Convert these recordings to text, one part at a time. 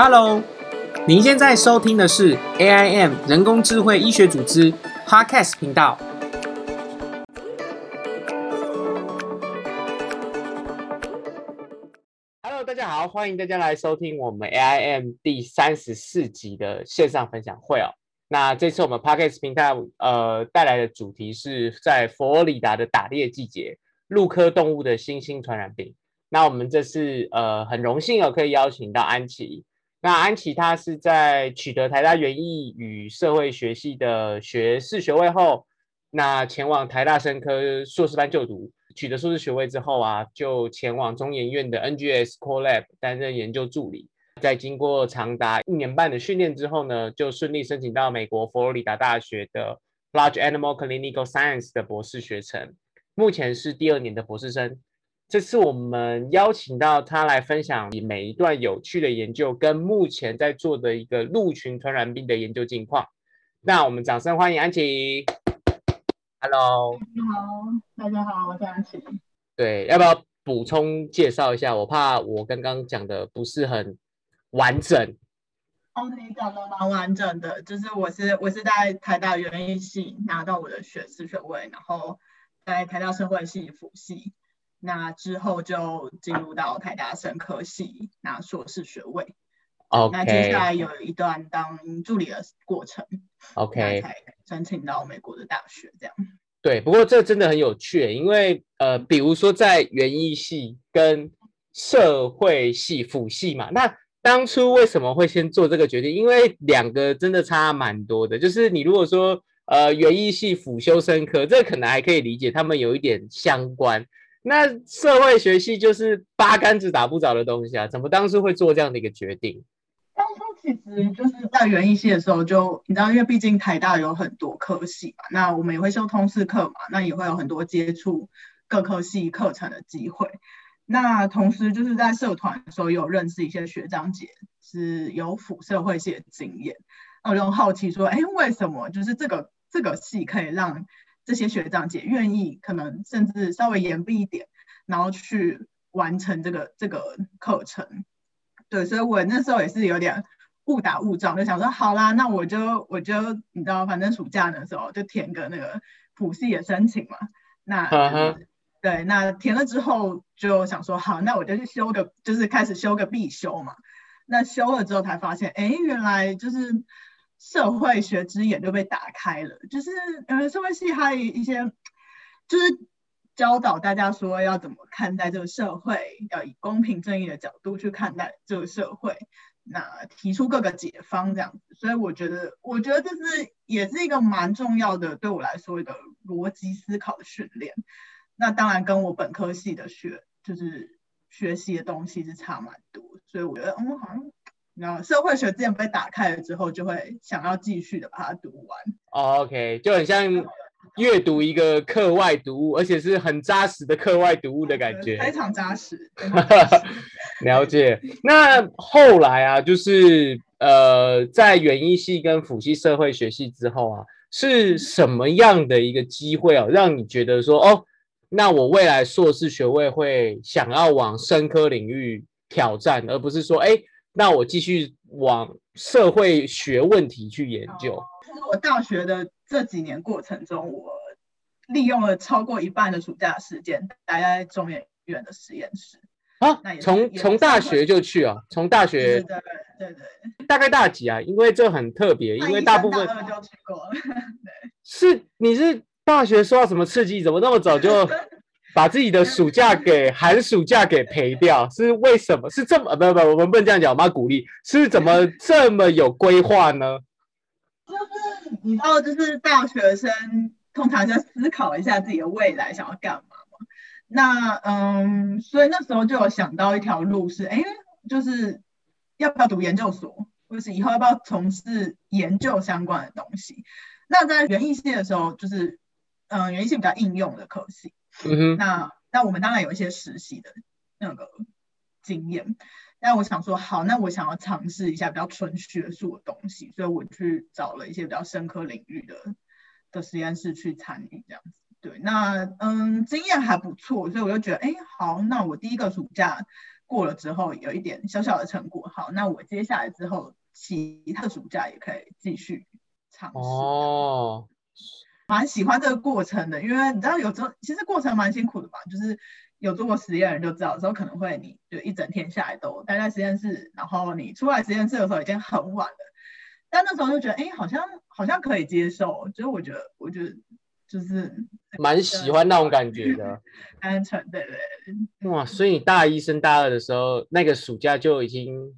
Hello，您现在收听的是 AIM 人工智慧医学组织 Podcast 频道。Hello，大家好，欢迎大家来收听我们 AIM 第三十四集的线上分享会哦。那这次我们 Podcast 频道呃带来的主题是在佛罗里达的打猎季节，陆科动物的新兴传染病。那我们这次呃很荣幸哦，可以邀请到安琪。那安琪她是在取得台大园艺与社会学系的学士学位后，那前往台大生科硕士班就读，取得硕士学位之后啊，就前往中研院的 NGS Core Lab 担任研究助理。在经过长达一年半的训练之后呢，就顺利申请到美国佛罗里达大学的 Large Animal Clinical Science 的博士学程，目前是第二年的博士生。这次我们邀请到他来分享你每一段有趣的研究，跟目前在做的一个鹿群传染病的研究近况。那我们掌声欢迎安琪。Hello，你好，大家好，我是安琪。对，要不要补充介绍一下？我怕我刚刚讲的不是很完整。哦，你讲的蛮完整的，就是我是我是在台大园艺系拿到我的学士学位，然后在台大社会系辅系。那之后就进入到台大生科系拿硕士学位。OK。那接下来有一段当助理的过程。OK。才申请到美国的大学这样。对，不过这真的很有趣，因为呃，比如说在园艺系跟社会系辅系嘛，那当初为什么会先做这个决定？因为两个真的差蛮多的。就是你如果说呃园艺系辅修生科，这可能还可以理解，他们有一点相关。那社会学系就是八竿子打不着的东西啊！怎么当初会做这样的一个决定？当初其实就是在园艺系的时候，就你知道，因为毕竟台大有很多科系嘛，那我们也会修通识课嘛，那也会有很多接触各科系课程的机会。那同时就是在社团的时候，有认识一些学长姐是有辅社会系的经验，那我就好奇说，哎，为什么就是这个这个系可以让？这些学长姐愿意，可能甚至稍微严厉一点，然后去完成这个这个课程。对，所以我那时候也是有点误打误撞，就想说，好啦，那我就我就你知道，反正暑假的时候就填个那个普系的申请嘛。那对，那填了之后就想说，好，那我就去修个，就是开始修个必修嘛。那修了之后才发现，哎，原来就是。社会学之眼就被打开了，就是呃，社会系还有一些，就是教导大家说要怎么看待这个社会，要以公平正义的角度去看待这个社会，那提出各个解方这样子。所以我觉得，我觉得这是也是一个蛮重要的，对我来说一个逻辑思考的训练。那当然跟我本科系的学就是学习的东西是差蛮多，所以我觉得嗯好像。然后社会学之前被打开了之后，就会想要继续的把它读完。OK，就很像阅读一个课外读物，而且是很扎实的课外读物的感觉。非常扎实。了解。那后来啊，就是呃，在园艺系跟辅系社会学系之后啊，是什么样的一个机会啊，让你觉得说，哦，那我未来硕士学位会想要往深科领域挑战，而不是说，哎。那我继续往社会学问题去研究。我大学的这几年过程中，我利用了超过一半的暑假时间待在中研院的实验室啊。从从大学就去啊？从大学对对对，大概大几啊？因为这很特别，因为大部分就去过了。对，是你是大学受到什么刺激？怎么那么早就？把自己的暑假给寒暑假给赔掉，是为什么？是这么不不，我们不能这样讲，我们要鼓励。是怎么 这么有规划呢？就是你知道，就是大学生通常在思考一下自己的未来想要干嘛嘛。那嗯，所以那时候就有想到一条路是，哎，就是要不要读研究所，或是以后要不要从事研究相关的东西。那在园艺系的时候，就是嗯，园艺系比较应用的科系。嗯那那我们当然有一些实习的那个经验，但我想说，好，那我想要尝试一下比较纯学术的东西，所以我去找了一些比较深科领域的的实验室去参与，这样子。对，那嗯，经验还不错，所以我就觉得，哎，好，那我第一个暑假过了之后有一点小小的成果，好，那我接下来之后其他的暑假也可以继续尝试。哦，蛮喜欢这个过程的，因为你知道有时候其实过程蛮辛苦的吧，就是有做过实验的人就知道，有时候可能会你就一整天下来都待在实验室，然后你出来实验室的时候已经很晚了，但那时候就觉得哎，好像好像可以接受，就是我觉得我觉得就是蛮喜欢那种感觉的，单纯对对。哇，所以你大一升大二的时候，那个暑假就已经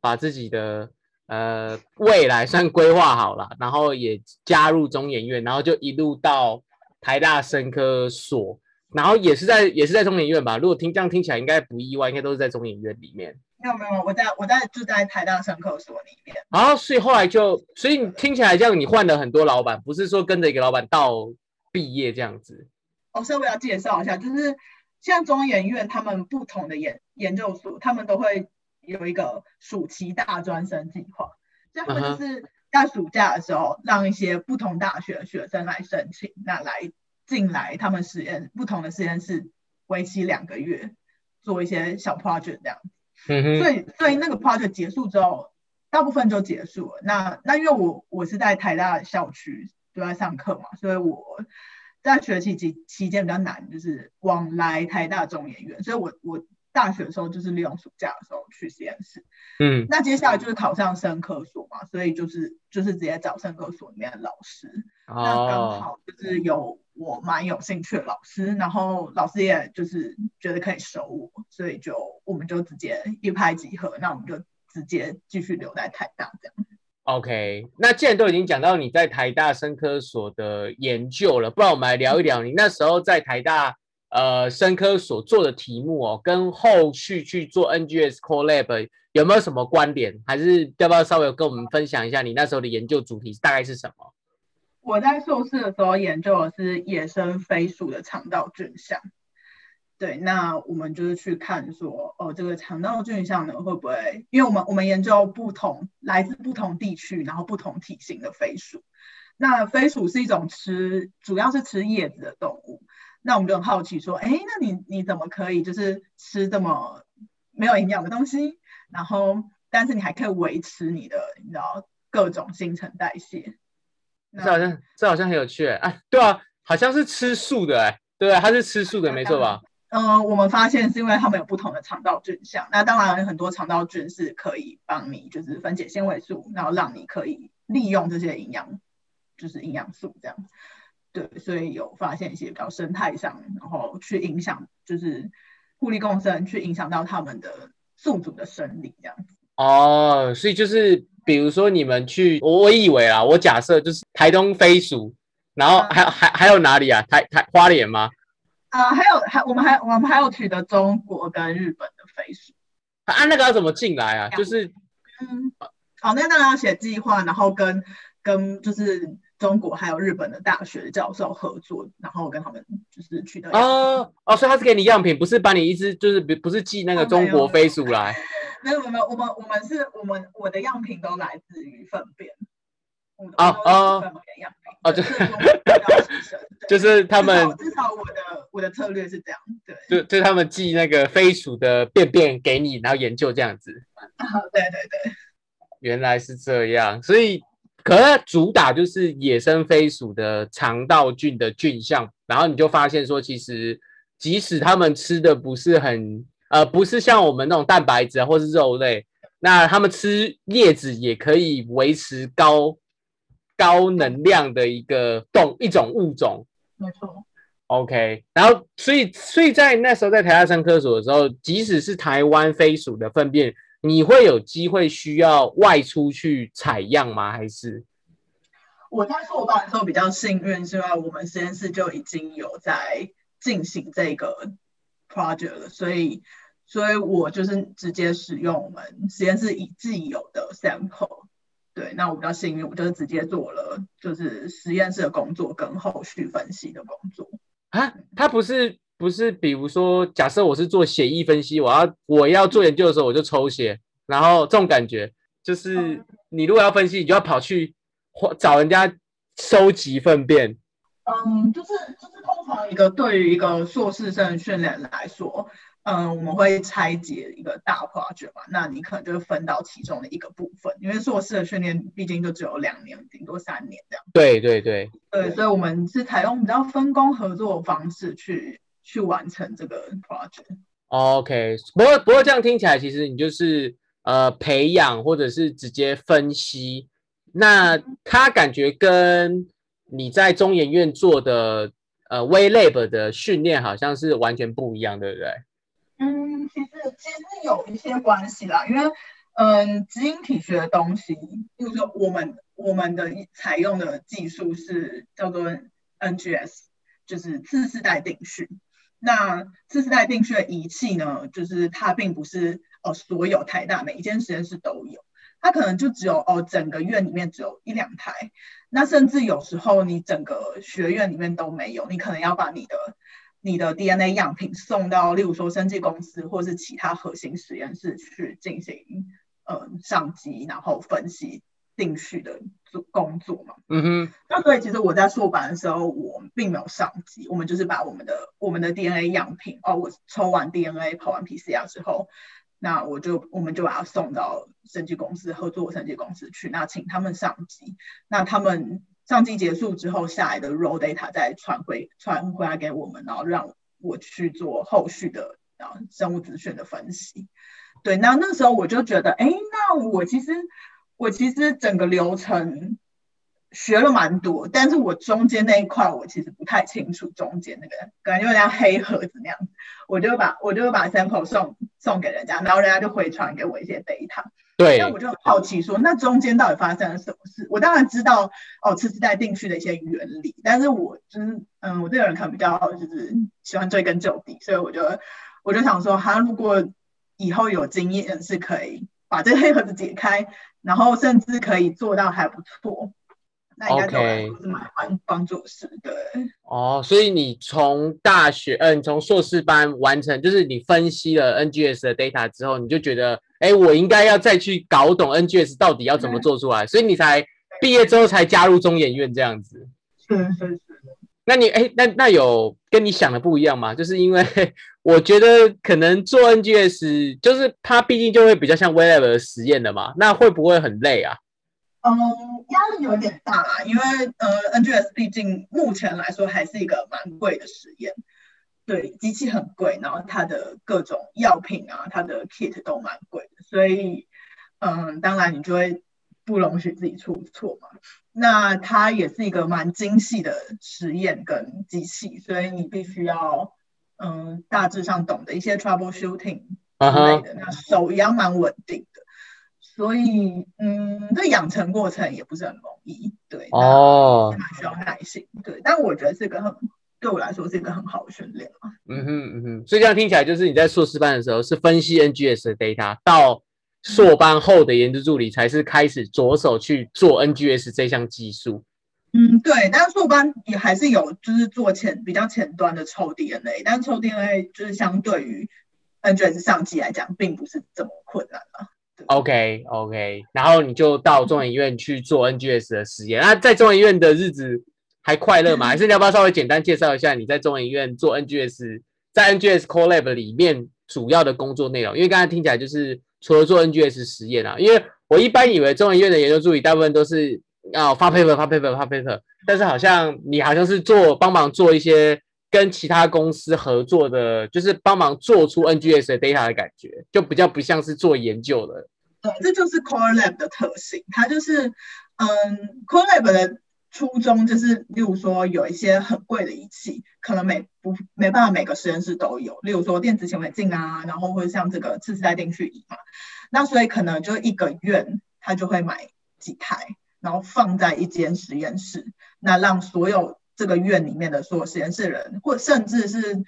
把自己的。呃，未来算规划好了，然后也加入中研院，然后就一路到台大生科所，然后也是在也是在中研院吧。如果听这样听起来，应该不意外，应该都是在中研院里面。没有没有，我在我在就在台大生科所里面。然后所以后来就，所以你听起来这样，你换了很多老板，不是说跟着一个老板到毕业这样子。哦，所以我要介绍一下，就是像中研院他们不同的研研究所，他们都会。有一个暑期大专生计划，就他们就是在暑假的时候，让一些不同大学的学生来申请，那来进来他们实验不同的实验室，为期两个月，做一些小 project 这样子。嗯所以所以那个 project 结束之后，大部分就结束了。那那因为我我是在台大校区都在上课嘛，所以我在学期期期间比较难，就是往来台大中研院，所以我我。大学的时候就是利用暑假的时候去实验室，嗯，那接下来就是考上生科所嘛，所以就是就是直接找生科所里面的老师，那刚好就是有我蛮有兴趣的老师，然后老师也就是觉得可以收我，所以就我们就直接一拍即合，那我们就直接继续留在台大这样。OK，那既然都已经讲到你在台大生科所的研究了，不然我们来聊一聊你那时候在台大。呃，生科所做的题目哦，跟后续去做 NGS Core Lab 有没有什么关联？还是要不要稍微跟我们分享一下你那时候的研究主题大概是什么？我在硕士的时候研究的是野生飞鼠的肠道菌相。对，那我们就是去看说，哦，这个肠道菌相呢会不会？因为我们我们研究不同来自不同地区，然后不同体型的飞鼠。那飞鼠是一种吃，主要是吃叶子的动物。那我们就很好奇说，哎，那你你怎么可以就是吃这么没有营养的东西，然后但是你还可以维持你的你知道各种新陈代谢？这好像这好像很有趣哎，对啊，好像是吃素的哎，对啊，它是吃素的没错吧？嗯，我们发现是因为它们有不同的肠道菌相，那当然很多肠道菌是可以帮你就是分解纤维素，然后让你可以利用这些营养，就是营养素这样。对，所以有发现一些比较生态上，然后去影响，就是互利共生，去影响到他们的宿主的生理这样子。哦，所以就是比如说你们去，我我以为啊，我假设就是台东飞鼠，然后还还还有哪里啊？台台花莲吗？啊，还有还我们还我们还有取得中国跟日本的飞鼠。啊，那个要怎么进来啊？就是嗯，好，那当然要写计划，然后跟跟就是。中国还有日本的大学教授合作，然后跟他们就是取得哦哦，所以他是给你样品，不是把你 一只就是不不是寄那个中国飞鼠来？没有 没有，我们我们是我们我的样品都来自于粪便。啊啊！哦，就是 就是他们至少我的我的策略是这样，对，就就他们寄那个飞鼠的便便给你，然后研究这样子。啊，对对对，原来是这样，所以。可是主打就是野生飞鼠的肠道菌的菌相，然后你就发现说，其实即使他们吃的不是很呃，不是像我们那种蛋白质啊，或是肉类，那他们吃叶子也可以维持高高能量的一个动一种物种。没错。OK，然后所以所以在那时候在台大生科所的时候，即使是台湾飞鼠的粪便。你会有机会需要外出去采样吗？还是我在硕班的时候比较幸运，是因为我们实验室就已经有在进行这个 project 了，所以所以我就是直接使用我们实验室已既有的 sample。对，那我比较幸运，我就是直接做了就是实验室的工作跟后续分析的工作啊，它不是。不是，比如说，假设我是做血液分析，我要我要做研究的时候，我就抽血，然后这种感觉就是，你如果要分析，你就要跑去找人家收集粪便。嗯，就是就是通常一个对于一个硕士生训练来说，嗯，我们会拆解一个大 project 嘛，那你可能就分到其中的一个部分，因为硕士的训练毕竟就只有两年，顶多三年这样。对对对对，所以我们是采用比较分工合作的方式去去完成这个 project。OK，不过不过这样听起来，其实你就是呃培养或者是直接分析，那他感觉跟你在中研院做的呃 w Lab 的训练好像是完全不一样，对不对？嗯，其实其实有一些关系啦，因为嗯，基因体学的东西，比如说我们我们的采用的技术是叫做 NGS，就是次世代定序。那次世代定序的仪器呢，就是它并不是呃所有台大每一间实验室都有，它可能就只有哦整个院里面只有一两台，那甚至有时候你整个学院里面都没有，你可能要把你的你的 DNA 样品送到，例如说生技公司或是其他核心实验室去进行呃上机，然后分析。定序的做工作嘛，嗯哼，那所以其实我在硕班的时候，我并没有上机，我们就是把我们的我们的 DNA 样品，哦，我抽完 DNA 跑完 PCR 之后，那我就我们就把它送到审计公司合作审计公司去，那请他们上机，那他们上机结束之后下来的 raw data 再传回传回来给我们，然后让我去做后续的啊生物资讯的分析。对，那那时候我就觉得，哎，那我其实。我其实整个流程学了蛮多，但是我中间那一块我其实不太清楚，中间那个感觉有点黑盒子那样，我就把我就把 sample 送送给人家，然后人家就回传给我一些 data。对。那我就很好奇说，那中间到底发生了什么事？我当然知道哦，次世代定序的一些原理，但是我就是嗯，我这个人可能比较就是喜欢追根究底，所以我就我就想说，他如果以后有经验是可以把这个黑盒子解开。然后甚至可以做到还不错，那应该是蛮帮帮助是，的。哦，所以你从大学，嗯，从硕士班完成，就是你分析了 NGS 的 data 之后，你就觉得，哎，我应该要再去搞懂 NGS 到底要怎么做出来，所以你才毕业之后才加入中研院这样子。是是是。那你，哎，那那有跟你想的不一样吗？就是因为我觉得可能做 NGS，就是它毕竟就会比较像 w e b 的实验的嘛，那会不会很累啊？嗯，压力有点大，因为呃，NGS 毕竟目前来说还是一个蛮贵的实验，对，机器很贵，然后它的各种药品啊，它的 kit 都蛮贵的，所以嗯，当然你就会不容许自己出错嘛。那它也是一个蛮精细的实验跟机器，所以你必须要。嗯，大致上懂的一些 troubleshooting 之类的，那手一样蛮稳定的，所以嗯，这养成过程也不是很容易，对，哦，蛮需要耐心，对，但我觉得这个很对我来说是一个很好的训练嘛。嗯哼嗯哼，所以这样听起来就是你在硕士班的时候是分析 NGS 的 data，到硕班后的研究助理才是开始着手去做 NGS 这项技术。嗯，对，但是硕班也还是有，就是做前比较前端的抽 DNA，但是抽 DNA 就是相对于 NGS 上机来讲，并不是这么困难了。OK OK，然后你就到中研院去做 NGS 的实验。那在中研院的日子还快乐吗？还是你要不要稍微简单介绍一下你在中研院做 NGS，在 NGS Core Lab 里面主要的工作内容？因为刚才听起来就是除了做 NGS 实验啊，因为我一般以为中研院的研究助理大部分都是。啊发 paper 发 paper 发 paper，但是好像你好像是做帮忙做一些跟其他公司合作的，就是帮忙做出 NGS 的 data 的感觉，就比较不像是做研究的。对，这就是 Core Lab 的特性，它就是嗯，Core Lab 的初衷就是，例如说有一些很贵的仪器，可能每不没办法每个实验室都有，例如说电子显微镜啊，然后或者像这个次世代定序仪嘛，那所以可能就一个院他就会买几台。然后放在一间实验室，那让所有这个院里面的所有实验室人，或甚至是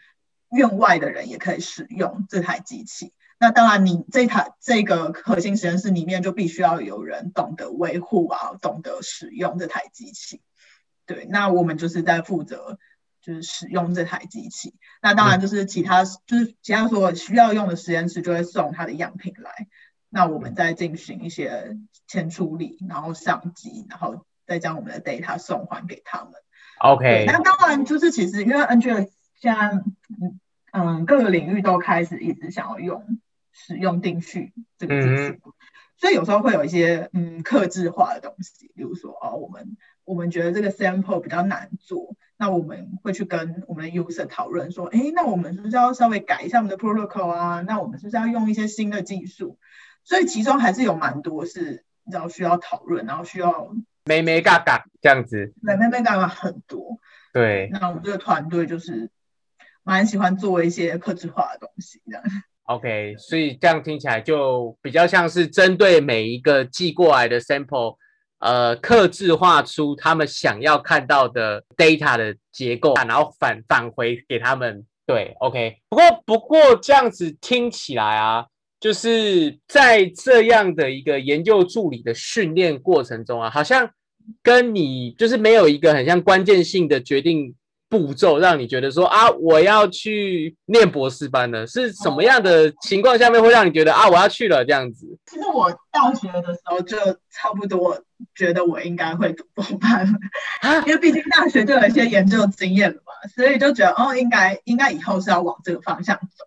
院外的人也可以使用这台机器。那当然，你这台这个核心实验室里面就必须要有人懂得维护啊，懂得使用这台机器。对，那我们就是在负责就是使用这台机器。那当然就是其他就是其他所有需要用的实验室就会送它的样品来。那我们再进行一些前处理，然后上机，然后再将我们的 data 送还给他们。OK。那当然就是其实因为 NGS 现在嗯，各个领域都开始一直想要用使用定序这个技术，所以有时候会有一些嗯克制化的东西，比如说哦，我们我们觉得这个 sample 比较难做，那我们会去跟我们的 user 讨论说，哎，那我们是不是要稍微改一下我们的 protocol 啊？那我们是不是要用一些新的技术？所以其中还是有蛮多是你知道需要讨论，然后需要没没嘎嘎这样子，没没没嘎嘎很多。对，那我们这个团队就是蛮喜欢做一些克制化的东西，这样。OK，所以这样听起来就比较像是针对每一个寄过来的 sample，呃，克制化出他们想要看到的 data 的结构，然后返返回给他们。对，OK。不过不过这样子听起来啊，就是在这样的一个研究助理的训练过程中啊，好像。跟你就是没有一个很像关键性的决定步骤，让你觉得说啊，我要去念博士班了？是什么样的情况下面会让你觉得啊，我要去了这样子？其实我大学的时候就差不多觉得我应该会读博班了，因为毕竟大学就有一些研究经验了嘛，所以就觉得哦，应该应该以后是要往这个方向走。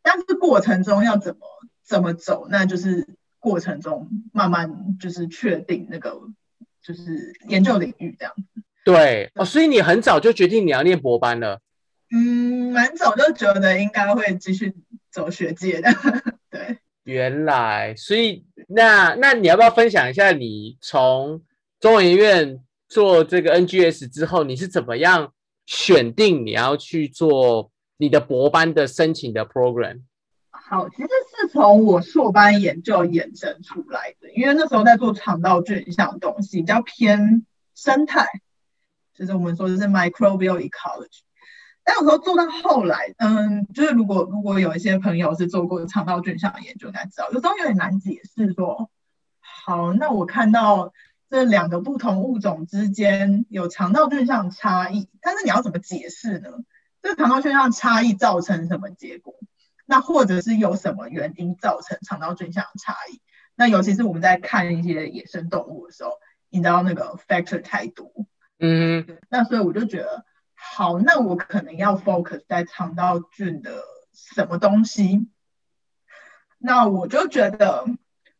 但是过程中要怎么怎么走，那就是过程中慢慢就是确定那个。就是研究领域这样子，对哦，所以你很早就决定你要念博班了。嗯，蛮早就觉得应该会继续走学界的。对，原来，所以那那你要不要分享一下你从中研院做这个 NGS 之后，你是怎么样选定你要去做你的博班的申请的 program？好，其实是从我硕班研究衍生出来的，因为那时候在做肠道菌相东西，比较偏生态，就是我们说的是 microbial ecology。但有时候做到后来，嗯，就是如果如果有一些朋友是做过肠道菌相研究，应该知道，有时候有点难解释说，好，那我看到这两个不同物种之间有肠道菌相差异，但是你要怎么解释呢？这个肠道菌相差异造成什么结果？那或者是有什么原因造成肠道菌相的差异？那尤其是我们在看一些野生动物的时候，你知道那个 factor 太多，嗯，那所以我就觉得，好，那我可能要 focus 在肠道菌的什么东西？那我就觉得，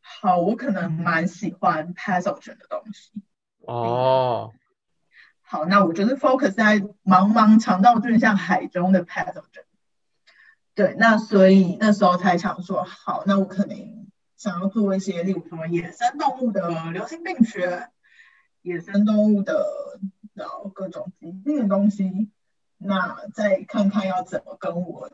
好，我可能蛮喜欢 pathogen 的东西。哦，好，那我就是 focus 在茫茫肠道菌像海中的 pathogen。对，那所以那时候才想说，好，那我可能想要做一些，例如什么野生动物的流行病学、野生动物的然后各种疾病的东西，那再看看要怎么跟我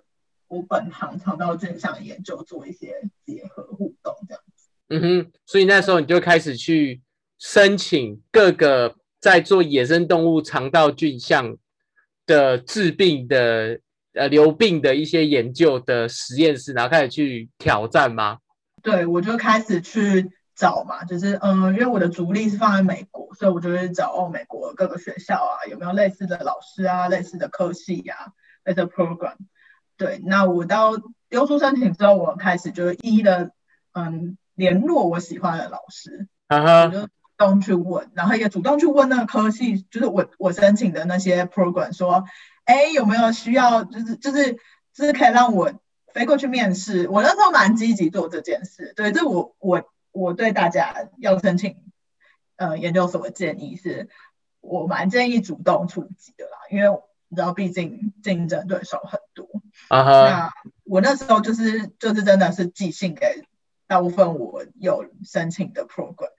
我本行肠道菌相研究做一些结合互动这样子。嗯哼，所以那时候你就开始去申请各个在做野生动物肠道菌相的治病的。呃，流病的一些研究的实验室，然后开始去挑战吗？对，我就开始去找嘛，就是嗯，因为我的主力是放在美国，所以我就会找哦，美国各个学校啊，有没有类似的老师啊，类似的科系呀，类似 program。对，那我到丢出申请之后，我开始就一一的嗯联络我喜欢的老师，我就主动去问，然后也主动去问那个科系，就是我我申请的那些 program 说。哎，有没有需要？就是就是就是可以让我飞过去面试。我那时候蛮积极做这件事。对，这我我我对大家要申请呃研究所的建议是，我蛮建议主动出击的啦，因为你知道，毕竟竞争对手很多。啊那我那时候就是就是真的是寄信给大部分我有申请的 program，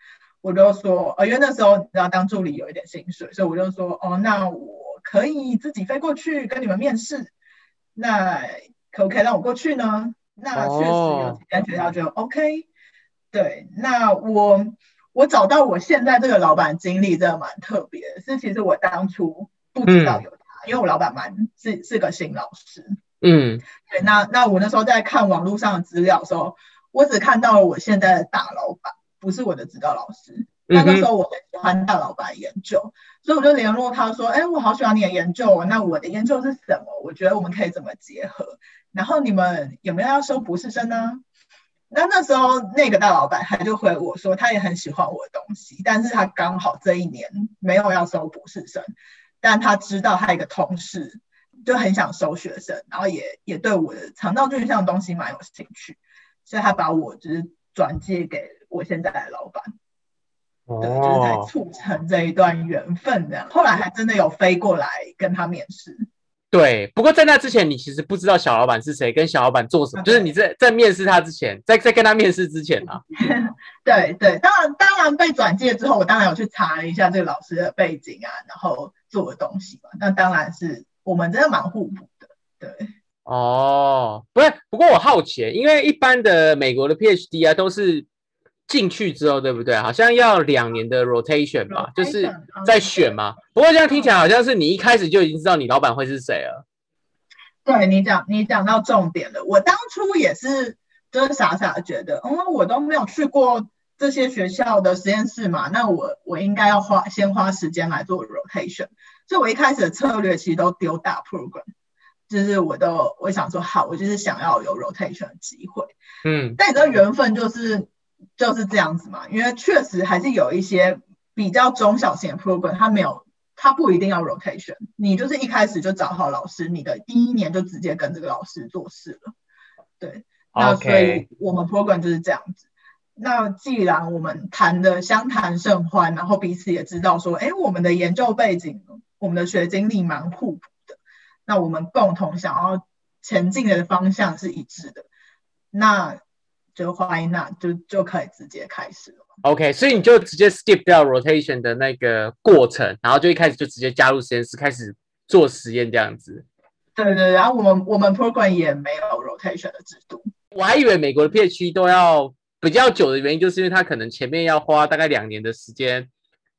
我就说，呃，因为那时候你知道当助理有一点薪水，所以我就说，哦，那我。可以自己飞过去跟你们面试，那可不可以让我过去呢？那确实有几间学校就 OK。对，那我我找到我现在这个老板经历真的蛮特别，是其实我当初不知道有他，因为我老板蛮是是个新老师。嗯，对，那那我那时候在看网络上的资料的时候，我只看到了我现在的大老板，不是我的指导老师。那那时候我很喜欢大老板研究，所以我就联络他说：“哎，我好喜欢你的研究，那我的研究是什么？我觉得我们可以怎么结合？然后你们有没有要收博士生呢？”那那时候那个大老板他就回我说，他也很喜欢我的东西，但是他刚好这一年没有要收博士生，但他知道他一个同事就很想收学生，然后也也对我的肠道菌相的东西蛮有兴趣，所以他把我就是转借给我现在的老板。对，就是在促成这一段缘分这样。后来还真的有飞过来跟他面试。对，不过在那之前，你其实不知道小老板是谁，跟小老板做什么。就是你在在面试他之前，在在跟他面试之前啊。对对，当然当然被转介之后，我当然有去查了一下这个老师的背景啊，然后做的东西嘛。那当然是我们真的蛮互补的。对。哦，不是，不过我好奇，因为一般的美国的 PhD 啊都是。进去之后，对不对？好像要两年的 rotation 吧，就是在选嘛。不过这样听起来好像是你一开始就已经知道你老板会是谁了。对你讲，你讲到重点了。我当初也是，就是傻傻的觉得，嗯，我都没有去过这些学校的实验室嘛，那我我应该要花先花时间来做 rotation。所以我一开始的策略其实都丢大 program，就是我都我想说，好，我就是想要有 rotation 的机会。嗯，但你知道缘分就是。就是这样子嘛，因为确实还是有一些比较中小型的 program，它没有，它不一定要 rotation，你就是一开始就找好老师，你的第一年就直接跟这个老师做事了。对，那所以我们 program 就是这样子。那既然我们谈的相谈甚欢，然后彼此也知道说，哎，我们的研究背景、我们的学经历蛮互补的，那我们共同想要前进的方向是一致的，那。就欢迎那就就可以直接开始了。OK，所以你就直接 skip 掉 rotation 的那个过程，然后就一开始就直接加入实验室开始做实验这样子。对对，然后我们我们 program 也没有 rotation 的制度。我还以为美国的 PhD 都要比较久的原因，就是因为他可能前面要花大概两年的时间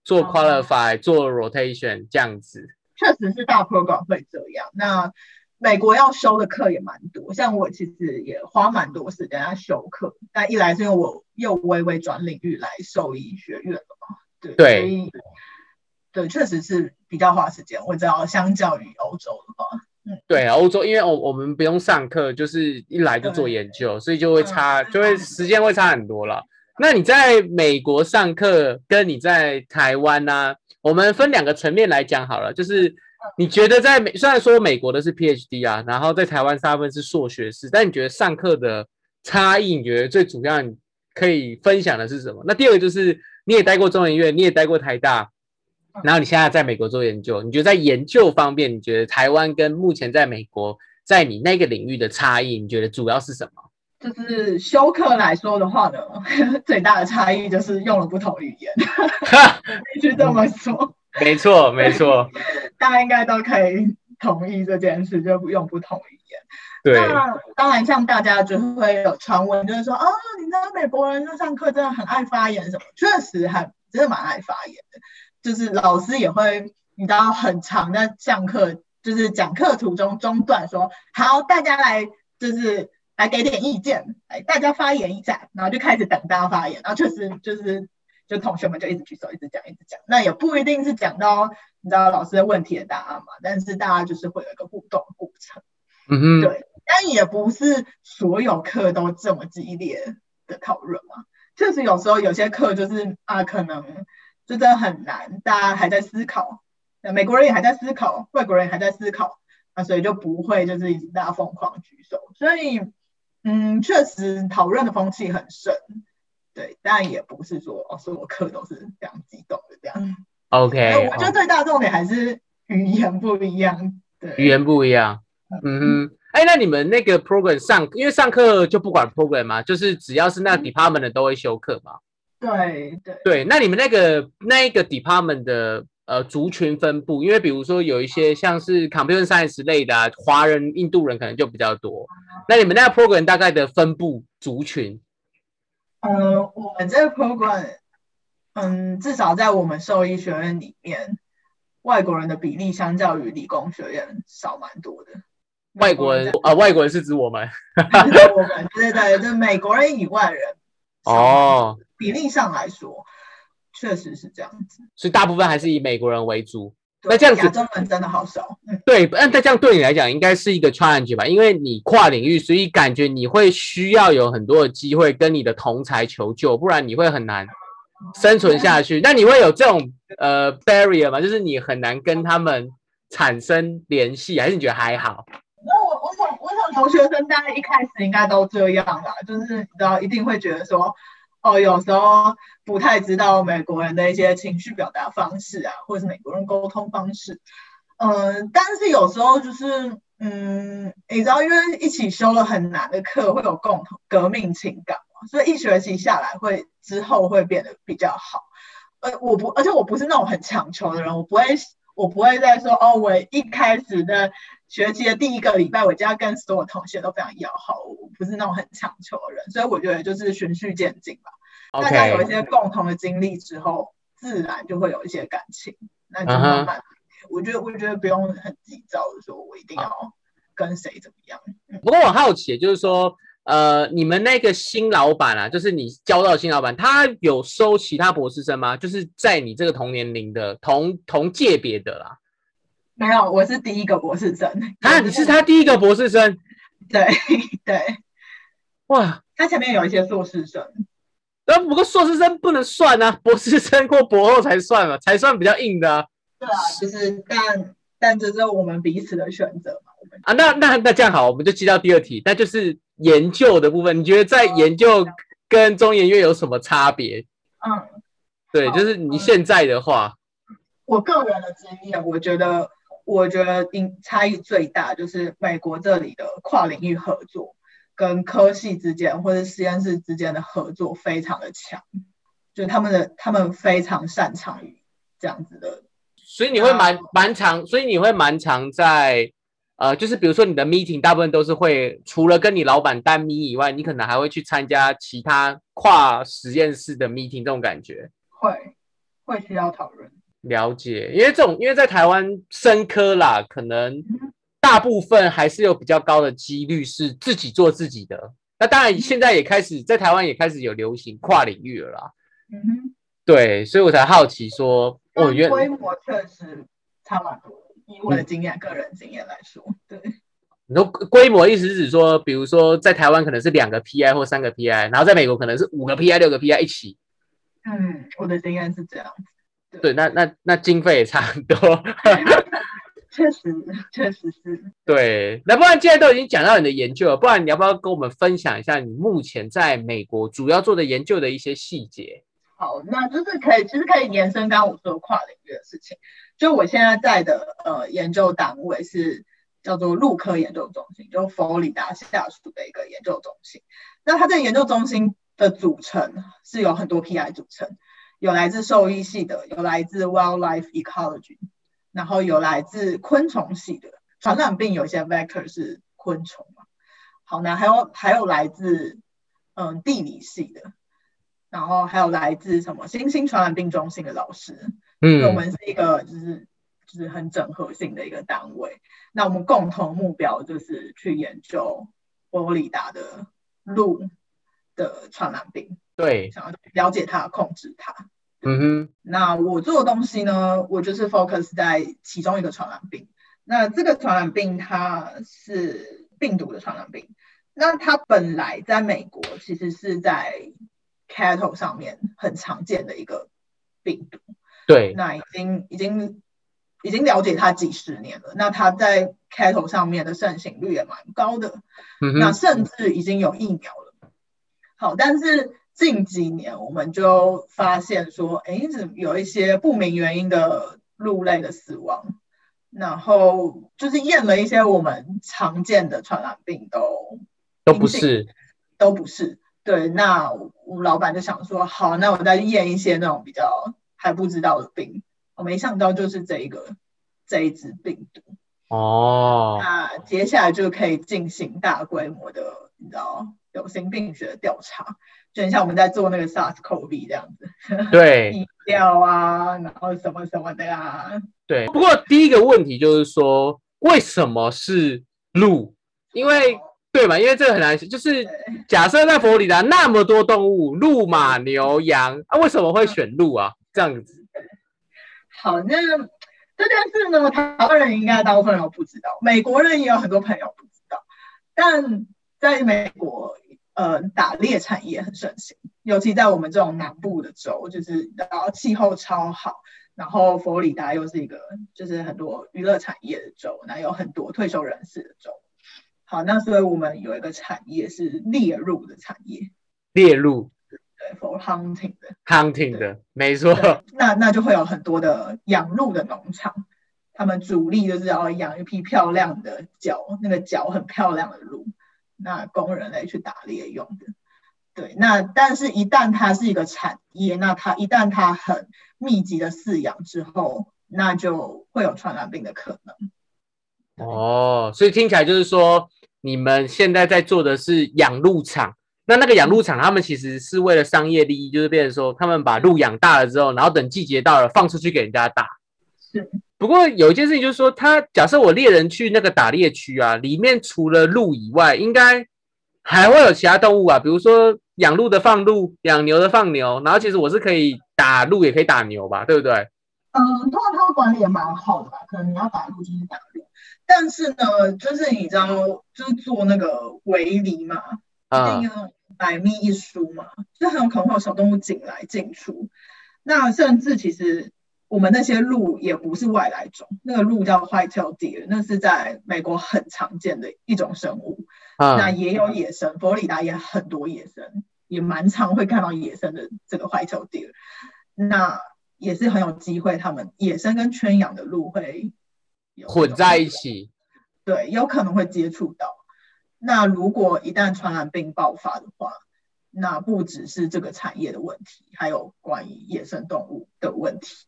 做 qualify 做 rotation 这样子。确实是大 program 会这样。那美国要修的课也蛮多，像我其实也花蛮多时间在修课。但一来是因为我又微微转领域来兽医学院了嘛，对，所以对，确实是比较花时间。我知道，相较于欧洲的话，嗯，对，欧洲因为我我们不用上课，就是一来就做研究，所以就会差，就会时间会差很多了。那你在美国上课，跟你在台湾呢？我们分两个层面来讲好了，就是。你觉得在美虽然说美国的是 PhD 啊，然后在台湾大部分是硕学士，但你觉得上课的差异，你觉得最主要你可以分享的是什么？那第二个就是你也待过中研院，你也待过台大，然后你现在在美国做研究，你觉得在研究方面，你觉得台湾跟目前在美国在你那个领域的差异，你觉得主要是什么？就是修课来说的话呢，最大的差异就是用了不同语言，必须这么说。没错，没错，大家应该都可以同意这件事，就不用不同语言。对，那当然，像大家就会有传闻，就是说，哦，你知道美国人就上课真的很爱发言什么？确实还真的蛮爱发言的，就是老师也会，你知道，很长的上课，就是讲课途中中断说，好，大家来，就是来给点意见，来大家发言一下，然后就开始等大家发言，然后确实就是。就同学们就一直举手，一直讲，一直讲。那也不一定是讲到你知道老师的问题的答案嘛，但是大家就是会有一个互动过程。嗯哼，对。但也不是所有课都这么激烈的讨论嘛。确实有时候有些课就是啊，可能就真的很难，大家还在思考，美国人也还在思考，外国人也还在思考，那所以就不会就是一直大家疯狂举手。所以嗯，确实讨论的风气很盛。对，但也不是说哦，所有课都是非常激动的这样。OK，我觉得最大重点还是语言不一样。对，语言不一样。嗯哼，哎，那你们那个 program 上，因为上课就不管 program 嘛，就是只要是那 department 的都会修课嘛。对对对，那你们那个那一个 department 的呃族群分布，因为比如说有一些像是 computer science 类的啊，华人、印度人可能就比较多。那你们那个 program 大概的分布族群？呃，我们这个 program，嗯，至少在我们兽医学院里面，外国人的比例相较于理工学院少蛮多的。外国人啊，外国人是指我们，我们对对，就美国人以外人 哦，比例上来说，确实是这样子。所以大部分还是以美国人为主。那这样子，中文真的好少。对，那这样对你来讲应该是一个 challenge 吧？因为你跨领域，所以感觉你会需要有很多的机会跟你的同才求救，不然你会很难生存下去。那你会有这种呃 barrier 吗？就是你很难跟他们产生联系，还是你觉得还好？那我我想我想留学生大家一开始应该都这样啦，就是你知道一定会觉得说，哦，有时候不太知道美国人的一些情绪表达方式啊，或者是美国人沟通方式，嗯，但是有时候就是。嗯，你知道，因为一起修了很难的课，会有共同革命情感嘛，所以一学期下来，会之后会变得比较好。呃，我不，而且我不是那种很强求的人，我不会，我不会再说哦，我一开始的学期的第一个礼拜，我就要跟所有同学都非常要好，我不是那种很强求的人，所以我觉得就是循序渐进吧。大家有一些共同的经历之后，自然就会有一些感情，那就慢慢。我觉得，我觉得不用很急躁的说，我一定要跟谁怎么样。不过我好奇，就是说，呃，你们那个新老板啊，就是你交到新老板，他有收其他博士生吗？就是在你这个同年龄的、同同界别的啦。没有，我是第一个博士生。啊，你是他第一个博士生？对对。哇，他前面有一些硕士生。那，不过硕士生不能算啊，博士生或博后才算嘛，才算比较硬的。对啊，就是但但这是我们彼此的选择嘛。我们啊，那那那这样好，我们就接到第二题，那就是研究的部分。你觉得在研究跟中研院有什么差别？嗯，对，就是你现在的话，我个人的经验，我觉得我觉得因差异最大就是美国这里的跨领域合作跟科系之间或者实验室之间的合作非常的强，就他们的他们非常擅长于这样子的。所以你会蛮蛮常，所以你会蛮常在，呃，就是比如说你的 meeting 大部分都是会除了跟你老板单 meet 以外，你可能还会去参加其他跨实验室的 meeting，这种感觉会会需要讨论了解，因为这种因为在台湾生科啦，可能大部分还是有比较高的几率是自己做自己的。那当然现在也开始在台湾也开始有流行跨领域了啦。嗯哼，对，所以我才好奇说。规模确实差蛮多，以我的经验、个人经验来说，对。你说规模意思是指说，比如说在台湾可能是两个 PI 或三个 PI，然后在美国可能是五个 PI、六个 PI 一起。嗯，我的经验是这样子。对，那那那经费也差很多。确实，确实是。对，那不然既然都已经讲到你的研究了，不然你要不要跟我们分享一下你目前在美国主要做的研究的一些细节？好，那就是可以，其实可以延伸刚刚我说的跨领域的事情。就我现在在的呃研究单位是叫做陆科研究中心，就佛罗里达下属的一个研究中心。那它这个研究中心的组成是有很多 PI 组成，有来自兽医系的，有来自 Wildlife Ecology，然后有来自昆虫系的，传染病有些 vector 是昆虫嘛。好，那还有还有来自嗯地理系的。然后还有来自什么新兴传染病中心的老师，嗯，我们是一个就是就是很整合性的一个单位。那我们共同目标就是去研究佛罗里达的鹿的传染病，对，想要了解它、控制它。嗯哼。那我做的东西呢，我就是 focus 在其中一个传染病。那这个传染病它是病毒的传染病。那它本来在美国其实是在 cattle 上面很常见的一个病毒，对，那已经已经已经了解它几十年了。那它在 cattle 上面的盛行率也蛮高的，嗯那甚至已经有疫苗了。好，但是近几年我们就发现说，哎，怎么有一些不明原因的鹿类的死亡？然后就是验了一些我们常见的传染病都都不是，都不是。对，那我们老板就想说，好，那我再验一些那种比较还不知道的病。我没想到就是这一个这一只病毒哦。那接下来就可以进行大规模的，你知道，流行病学调查，就像我们在做那个 SARS-CoV 这样子。对，疫调啊，然后什么什么的啊。对，不过第一个问题就是说，为什么是鹿？因为对嘛？因为这个很难，就是假设在佛罗里达那么多动物，鹿、马、牛、羊，啊，为什么会选鹿啊？这样子。好，那这件事呢，台湾人应该大部分人都不知道，美国人也有很多朋友不知道。但在美国，呃，打猎产业很盛行，尤其在我们这种南部的州，就是然后气候超好，然后佛罗里达又是一个就是很多娱乐产业的州，那有很多退休人士的州。好，那所以我们有一个产业是猎鹿的产业，猎鹿对，for hunting 的。hunting 的，没错。那那就会有很多的养鹿的农场，他们主力就是要养一批漂亮的角，那个角很漂亮的鹿，那供人类去打猎用的。对，那但是，一旦它是一个产业，那它一旦它很密集的饲养之后，那就会有传染病的可能。哦，所以听起来就是说，你们现在在做的是养鹿场。那那个养鹿场，他们其实是为了商业利益，就是变成说，他们把鹿养大了之后，然后等季节到了放出去给人家打。是，不过有一件事情就是说，他假设我猎人去那个打猎区啊，里面除了鹿以外，应该还会有其他动物啊，比如说养鹿的放鹿，养牛的放牛，然后其实我是可以打鹿，也可以打牛吧，对不对？嗯，通常他们管理也蛮好的吧？可能你要打鹿就是打鹿，但是呢，就是你知道，就是做那个围篱嘛，一定要百密一疏嘛，就很有可能会有小动物进来进出。那甚至其实我们那些鹿也不是外来种，那个鹿叫 white-tailed deer，那是在美国很常见的一种生物。啊那也有野生，佛罗里达也很多野生，也蛮常会看到野生的这个 white-tailed deer。那也是很有机会，他们野生跟圈养的鹿会有混在一起。对，有可能会接触到。那如果一旦传染病爆发的话，那不只是这个产业的问题，还有关于野生动物的问题。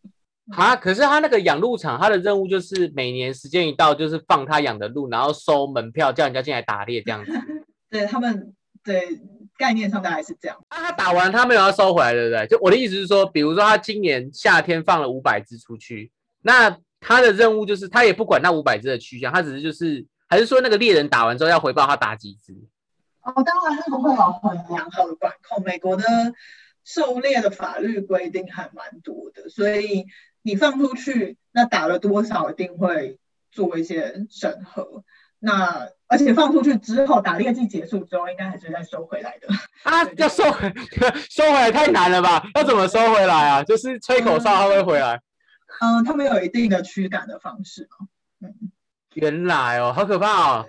啊，可是他那个养鹿场，他的任务就是每年时间一到，就是放他养的鹿，然后收门票，叫人家进来打猎这样子。对他们，对概念上大概是这样。那他打完，他没有要收回来，对不对？就我的意思是说，比如说他今年夏天放了五百只出去，那他的任务就是他也不管那五百只的去向，他只是就是还是说那个猎人打完之后要回报他打几只。哦，当然他不会有很良好的管控。美国的狩猎的法律规定还蛮多的，所以你放出去，那打了多少一定会做一些审核。那而且放出去之后，打猎季结束之后，应该还是再收回来的。啊，要收回 收回来太难了吧？要怎么收回来啊？就是吹口哨他会回来。嗯，他们有一定的驱赶的方式嘛。嗯，原来哦，好可怕哦。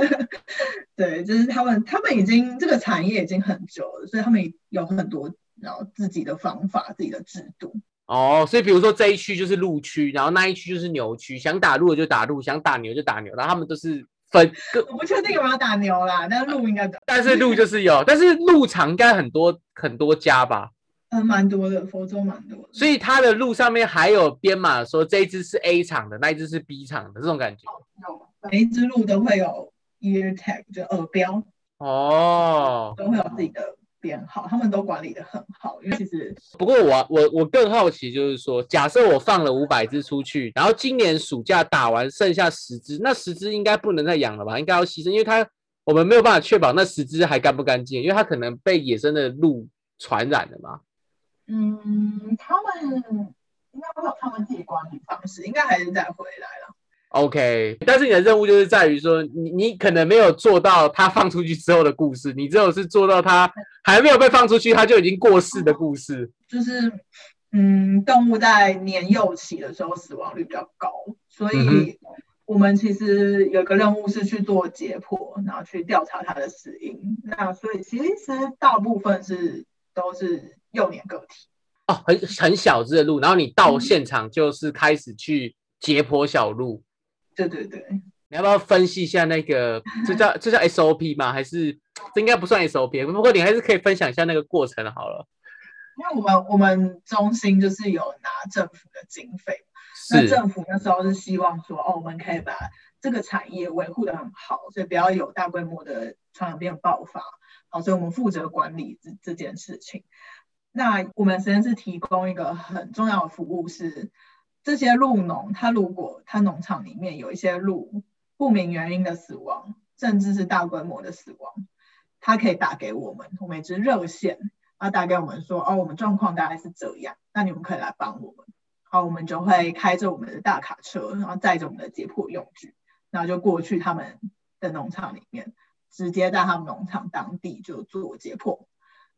对，就是他们，他们已经这个产业已经很久了，所以他们有很多然后自己的方法、自己的制度。哦，所以比如说这一区就是鹿区，然后那一区就是牛区，想打鹿的就打鹿，想打牛就打牛，然后他们都是分各，我不确定有没有打牛啦，但是鹿应该打，但是鹿就是有，但是鹿场应该很多很多家吧，嗯，蛮多的，佛州蛮多的。所以它的鹿上面还有编码说这一只是 A 场的，那一只是 B 场的这种感觉。有每一只鹿都会有 ear tag，就耳标，哦，都会有自己的编号，他们都管理的很好，因为其实不过我我我更好奇就是说，假设我放了五百只出去，然后今年暑假打完剩下十只，那十只应该不能再养了吧？应该要牺牲，因为它我们没有办法确保那十只还干不干净，因为它可能被野生的鹿传染了嘛。嗯，他们应该会有他们自己管理方式，应该还是再回来了。OK，但是你的任务就是在于说，你你可能没有做到它放出去之后的故事，你只有是做到它 还没有被放出去，它就已经过世的故事。就是，嗯，动物在年幼期的时候死亡率比较高，所嗯以我们其实有个任务是去做解剖，然后去调查它的死因。那所以其实大部分是都是幼年个体。哦，很很小只的鹿，然后你到现场就是开始去解剖小鹿。对对对，你要不要分析一下那个？这叫这叫 SOP 吗？还是这应该不算 SOP？不过你还是可以分享一下那个过程好了。因为我们我们中心就是有拿政府的经费，那政府那时候是希望说，哦，我们可以把这个产业维护的很好，所以不要有大规模的传染病爆发。好，所以我们负责管理这这件事情。那我们实验室提供一个很重要的服务是，这些鹿农，他如果他农场里面有一些鹿不明原因的死亡，甚至是大规模的死亡，他可以打给我们，我们一支热线，然后打给我们说，哦，我们状况大概是这样，那你们可以来帮我们。好，我们就会开着我们的大卡车，然后载着我们的解剖用具，然后就过去他们的农场里面，直接在他们农场当地就做解剖。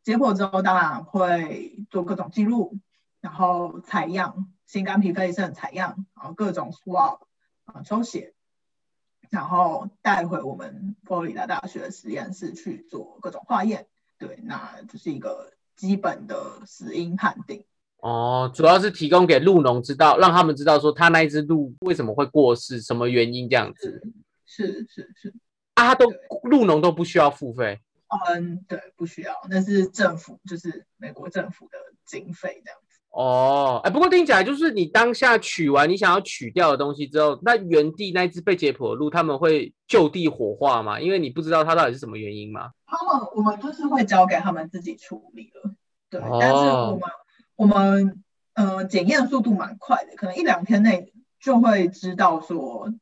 解剖之后，当然会做各种记录，然后采样，心肝脾肺肾采样，然后各种 swab 啊抽血，然后带回我们佛罗里达大学实验室去做各种化验。对，那就是一个基本的死因判定。哦，主要是提供给鹿农知道，让他们知道说他那一只鹿为什么会过世，什么原因这样子。是是是，啊，都鹿农都不需要付费。嗯，对，不需要，那是政府，就是美国政府的经费这样子。哦，哎，不过听起来就是你当下取完你想要取掉的东西之后，那原地那只被解剖的鹿，他们会就地火化吗？因为你不知道它到底是什么原因吗？他们我们就是会交给他们自己处理了，对。但是我们我们呃检验速度蛮快的，可能一两天内就会知道说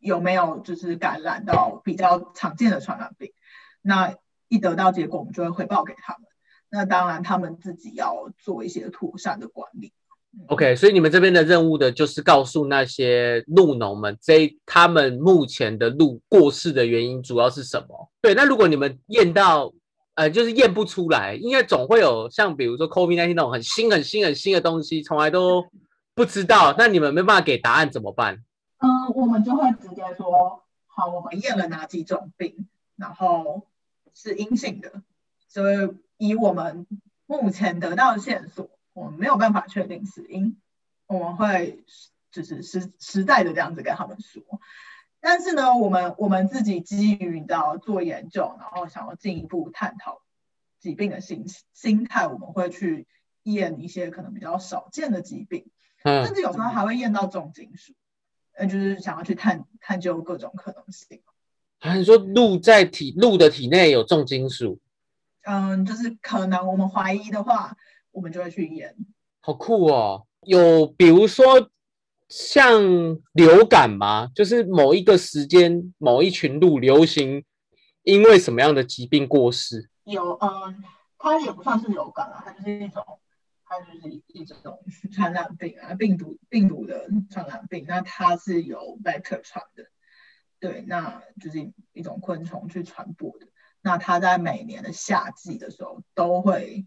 有没有就是感染到比较常见的传染病。那一得到结果，我们就会回报给他们。那当然，他们自己要做一些妥善的管理。OK，所以你们这边的任务的就是告诉那些鹿农们，这他们目前的鹿过世的原因主要是什么？对，那如果你们验到，呃，就是验不出来，应该总会有像比如说 COVID-19 那种很新、很新、很新的东西，从来都不知道，那你们没办法给答案怎么办？嗯，我们就会直接说，好，我们验了哪几种病，然后。是阴性的，所以以我们目前得到的线索，我们没有办法确定死因，我们会就是实实在的这样子跟他们说。但是呢，我们我们自己基于到做研究，然后想要进一步探讨疾病的心心态，我们会去验一些可能比较少见的疾病，甚至有时候还会验到重金属，呃，就是想要去探探究各种可能性。啊，你说鹿在体鹿的体内有重金属？嗯，就是可能我们怀疑的话，我们就会去验。好酷哦！有比如说像流感吗？就是某一个时间某一群鹿流行，因为什么样的疾病过世？有，嗯，它也不算是流感啊，它就是一种，它就是一种传染病啊，病毒病毒的传染病。那它是由 vector 传的。对，那就是一种昆虫去传播的。那它在每年的夏季的时候都会，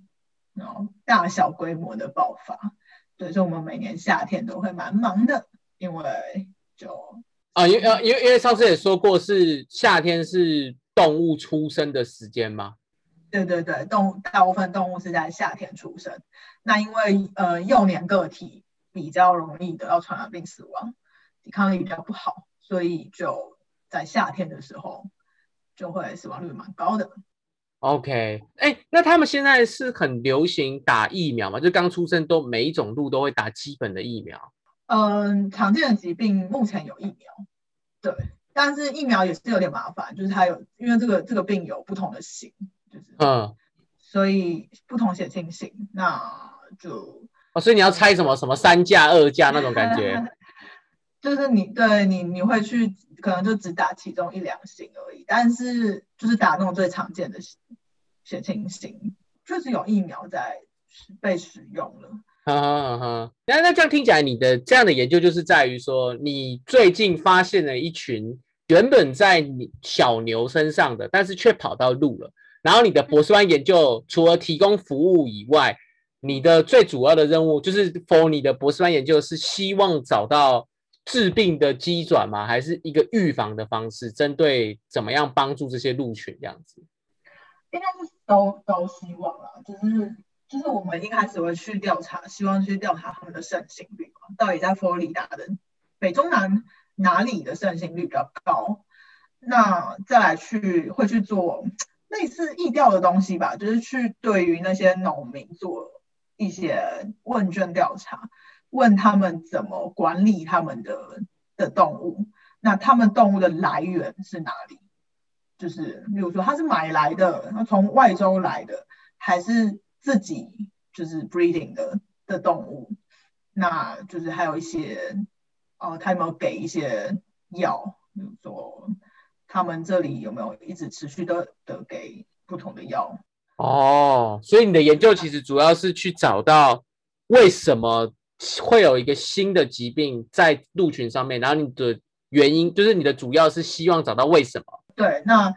然后大小规模的爆发。对，所以我们每年夏天都会蛮忙的，因为就啊，因为因为因为上次也说过，是夏天是动物出生的时间吗？对对对，动大部分动物是在夏天出生。那因为呃幼年个体比较容易得到传染病死亡，抵抗力比较不好，所以就。在夏天的时候，就会死亡率蛮高的。OK，哎，那他们现在是很流行打疫苗吗？就刚出生都每一种鹿都会打基本的疫苗。嗯，常见的疾病目前有疫苗，对，但是疫苗也是有点麻烦，就是它有因为这个这个病有不同的型，就是嗯，所以不同血清型，那就哦，所以你要猜什么什么三价二价那种感觉。就是你对你你会去可能就只打其中一两型而已，但是就是打那种最常见的血清型，确实有疫苗在被使用了。哈哈哈。那那这样听起来，你的这样的研究就是在于说，你最近发现了一群原本在你小牛身上的，但是却跑到鹿了。然后你的博士班研究除了提供服务以外，你的最主要的任务就是 for 你的博士班研究是希望找到。治病的机转吗？还是一个预防的方式？针对怎么样帮助这些鹿群这样子？应该是都都希望啦，就是就是我们一开始会去调查，希望去调查他们的盛行率到底在佛罗里达的北中南哪里的盛行率比较高？那再来去会去做类似疫调的东西吧，就是去对于那些农民做一些问卷调查。问他们怎么管理他们的的动物？那他们动物的来源是哪里？就是比如说，他是买来的，他从外州来的，还是自己就是 breeding 的的动物？那就是还有一些，哦，他有没有给一些药？比如说，他们这里有没有一直持续的的给不同的药？哦，所以你的研究其实主要是去找到为什么？会有一个新的疾病在鹿群上面，然后你的原因就是你的主要是希望找到为什么？对，那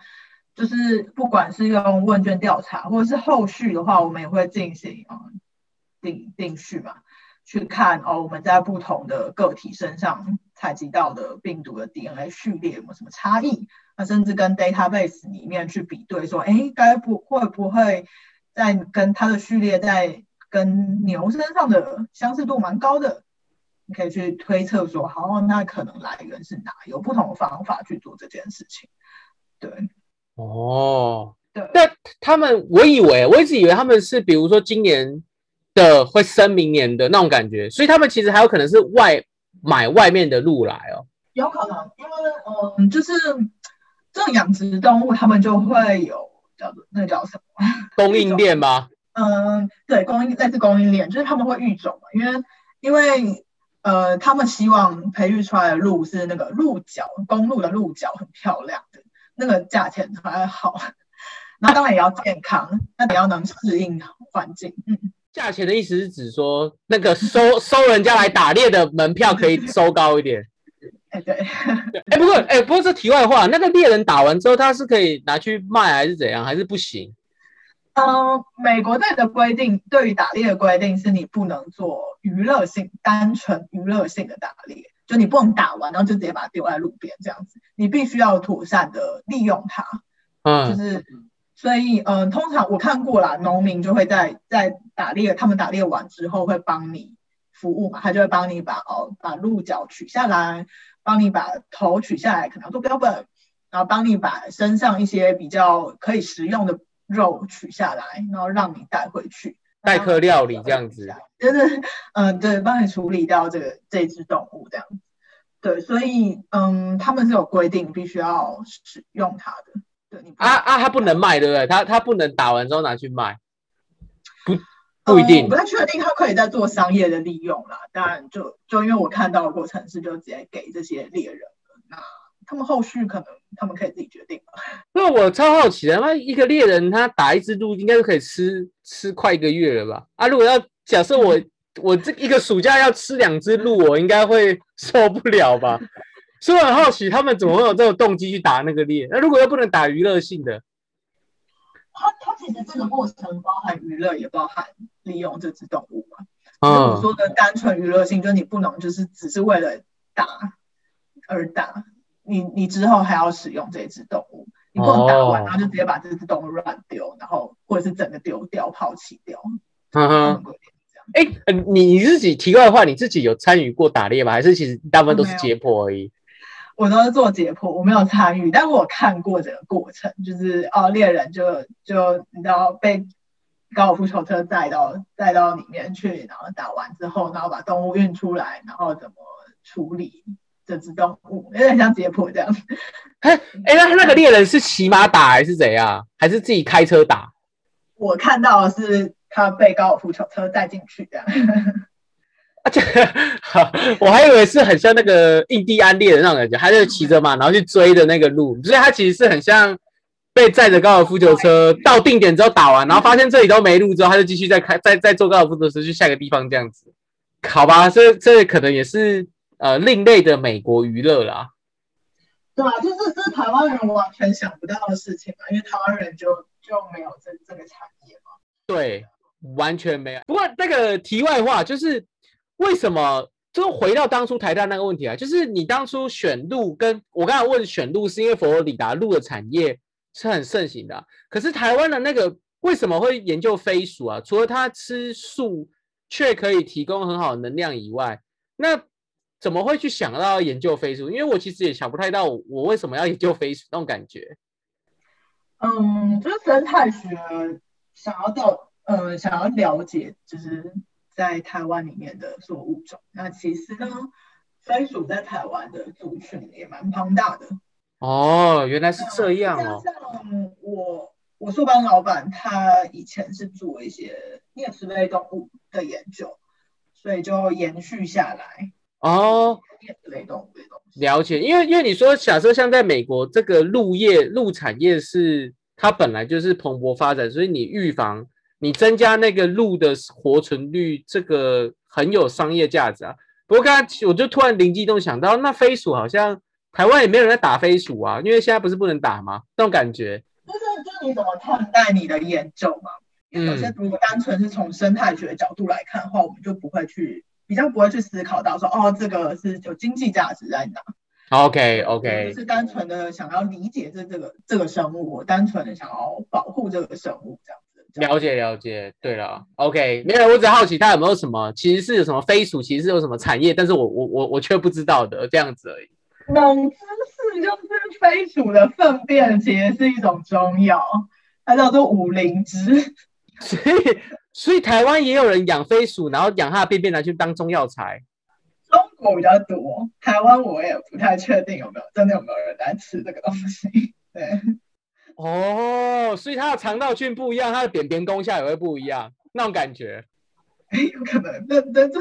就是不管是用问卷调查，或者是后续的话，我们也会进行嗯定定序嘛。去看哦，我们在不同的个体身上采集到的病毒的 DNA 序列有没有什么差异？那甚至跟 database 里面去比对，说，哎，该不会不会在跟它的序列在跟牛身上的相似度蛮高的？你可以去推测说，好，那可能来源是哪？有不同的方法去做这件事情。对，哦，对。那他们，我以为我一直以为他们是，比如说今年的会生明年的那种感觉，所以他们其实还有可能是外买外面的鹿来哦。有可能，因为嗯，就是这种养殖动物，他们就会有叫做那叫什么供应链吗？嗯，对，供应类似供应链，就是他们会育种嘛，因为因为呃，他们希望培育出来的鹿是那个鹿角，公鹿的鹿角很漂亮的。那个价钱还好，那当然也要健康，那也要能适应环境。嗯，价钱的意思是指说，那个收收人家来打猎的门票可以收高一点。哎，对，哎，不过，哎，不过这题外话，那个猎人打完之后，他是可以拿去卖，还是怎样，还是不行？嗯，美国队的规定，对于打猎的规定是，你不能做娱乐性、单纯娱乐性的打猎。就你不能打完，然后就直接把它丢在路边这样子，你必须要妥善的利用它。嗯，就是所以，嗯，通常我看过了，农民就会在在打猎，他们打猎完之后会帮你服务嘛，他就会帮你把哦把鹿角取下来，帮你把头取下来，可能做标本，然后帮你把身上一些比较可以食用的肉取下来，然后让你带回去。代客料理这样子，就是，嗯，对，帮你处理掉这个这只动物这样子，对，所以，嗯，他们是有规定必须要使用它的，对，你啊啊，它不能卖，对不对？它它不能打完之后拿去卖，不不一定，不太确定，它可以在做商业的利用啦。当然，就就因为我看到的过程是就直接给这些猎人了，那。他们后续可能他们可以自己决定吧。那我超好奇的，那一个猎人他打一只鹿，应该就可以吃吃快一个月了吧？啊，如果要假设我我这一个暑假要吃两只鹿，我应该会 受不了吧？所以我很好奇，他们怎么会有这种动机去打那个猎？那如果又不能打娱乐性的，他他其实这个过程包含娱乐，也包含利用这只动物嘛。嗯，我说的单纯娱乐性，就是你不能就是只是为了打而打。你你之后还要使用这只动物，你不能打完然后就直接把这只动物乱丢，然后或者是整个丢掉、抛弃掉。嗯哼，哎，你你自己提的话，你自己有参与过打猎吗？还是其实大部分都是解剖而已？我都是做解剖，我没有参与，但我看过这个过程，就是哦，猎人就就你知道被高尔夫球车载到载到里面去，然后打完之后，然后把动物运出来，然后怎么处理？这只动物有点像解剖这样。哎哎，那那个猎人是骑马打还是怎样？还是自己开车打？我看到的是他被高尔夫球车带进去这样。而且，我还以为是很像那个印第安猎人那种感觉，他就骑着马，然后去追的那个鹿，所以他其实是很像被载着高尔夫球车到定点之后打完，然后发现这里都没路之后，他就继续再开再再坐高尔夫球车去下个地方这样子。好吧，这这可能也是。呃，另类的美国娱乐啦，对啊，就是这是台湾人完全想不到的事情嘛，因为台湾人就就没有这这个产业嘛。对，完全没有。不过那个题外话就是，为什么就回到当初台大那个问题啊？就是你当初选路，跟我刚才问选路，是因为佛罗里达路的产业是很盛行的，可是台湾的那个为什么会研究飞鼠啊？除了它吃素却可以提供很好的能量以外，那怎么会去想到研究飞鼠？因为我其实也想不太到，我为什么要研究飞鼠那种感觉。嗯，就是生态学想要到，呃，想要了解，就是在台湾里面的所有物种。那其实呢，飞鼠在台湾的族群也蛮庞大的。哦，原来是这样哦。像我，我硕班老板他以前是做一些啮齿类动物的研究，所以就延续下来。哦，了解，因为因为你说，假设像在美国这个鹿业、鹿产业是它本来就是蓬勃发展，所以你预防、你增加那个鹿的活存率，这个很有商业价值啊。不过刚才我就突然灵机一动想到，那飞鼠好像台湾也没有人在打飞鼠啊，因为现在不是不能打吗？那种感觉。就是就是你怎么看待你的研究嘛？因为首先如果单纯是从生态学角度来看的话，我们就不会去。比较不会去思考到说，哦，这个是有经济价值在哪。OK OK，就是单纯的想要理解这这个这个生物，我单纯的想要保护这个生物这样子。了解了解。对了，OK，没有，我只好奇它有没有什么，其实是有什么飞鼠，其实是有什么产业，但是我我我我却不知道的这样子而已。冷知识就是飞鼠的粪便其实是一种中药，它叫做五灵芝。所以所以台湾也有人养飞鼠，然后养它的便便拿去当中药材。中国比较多，台湾我也不太确定有没有真的有没有人在吃这个东西。对，哦，所以它的肠道菌不一样，它的便便功效也会不一样，那种感觉。哎，有可能，那那这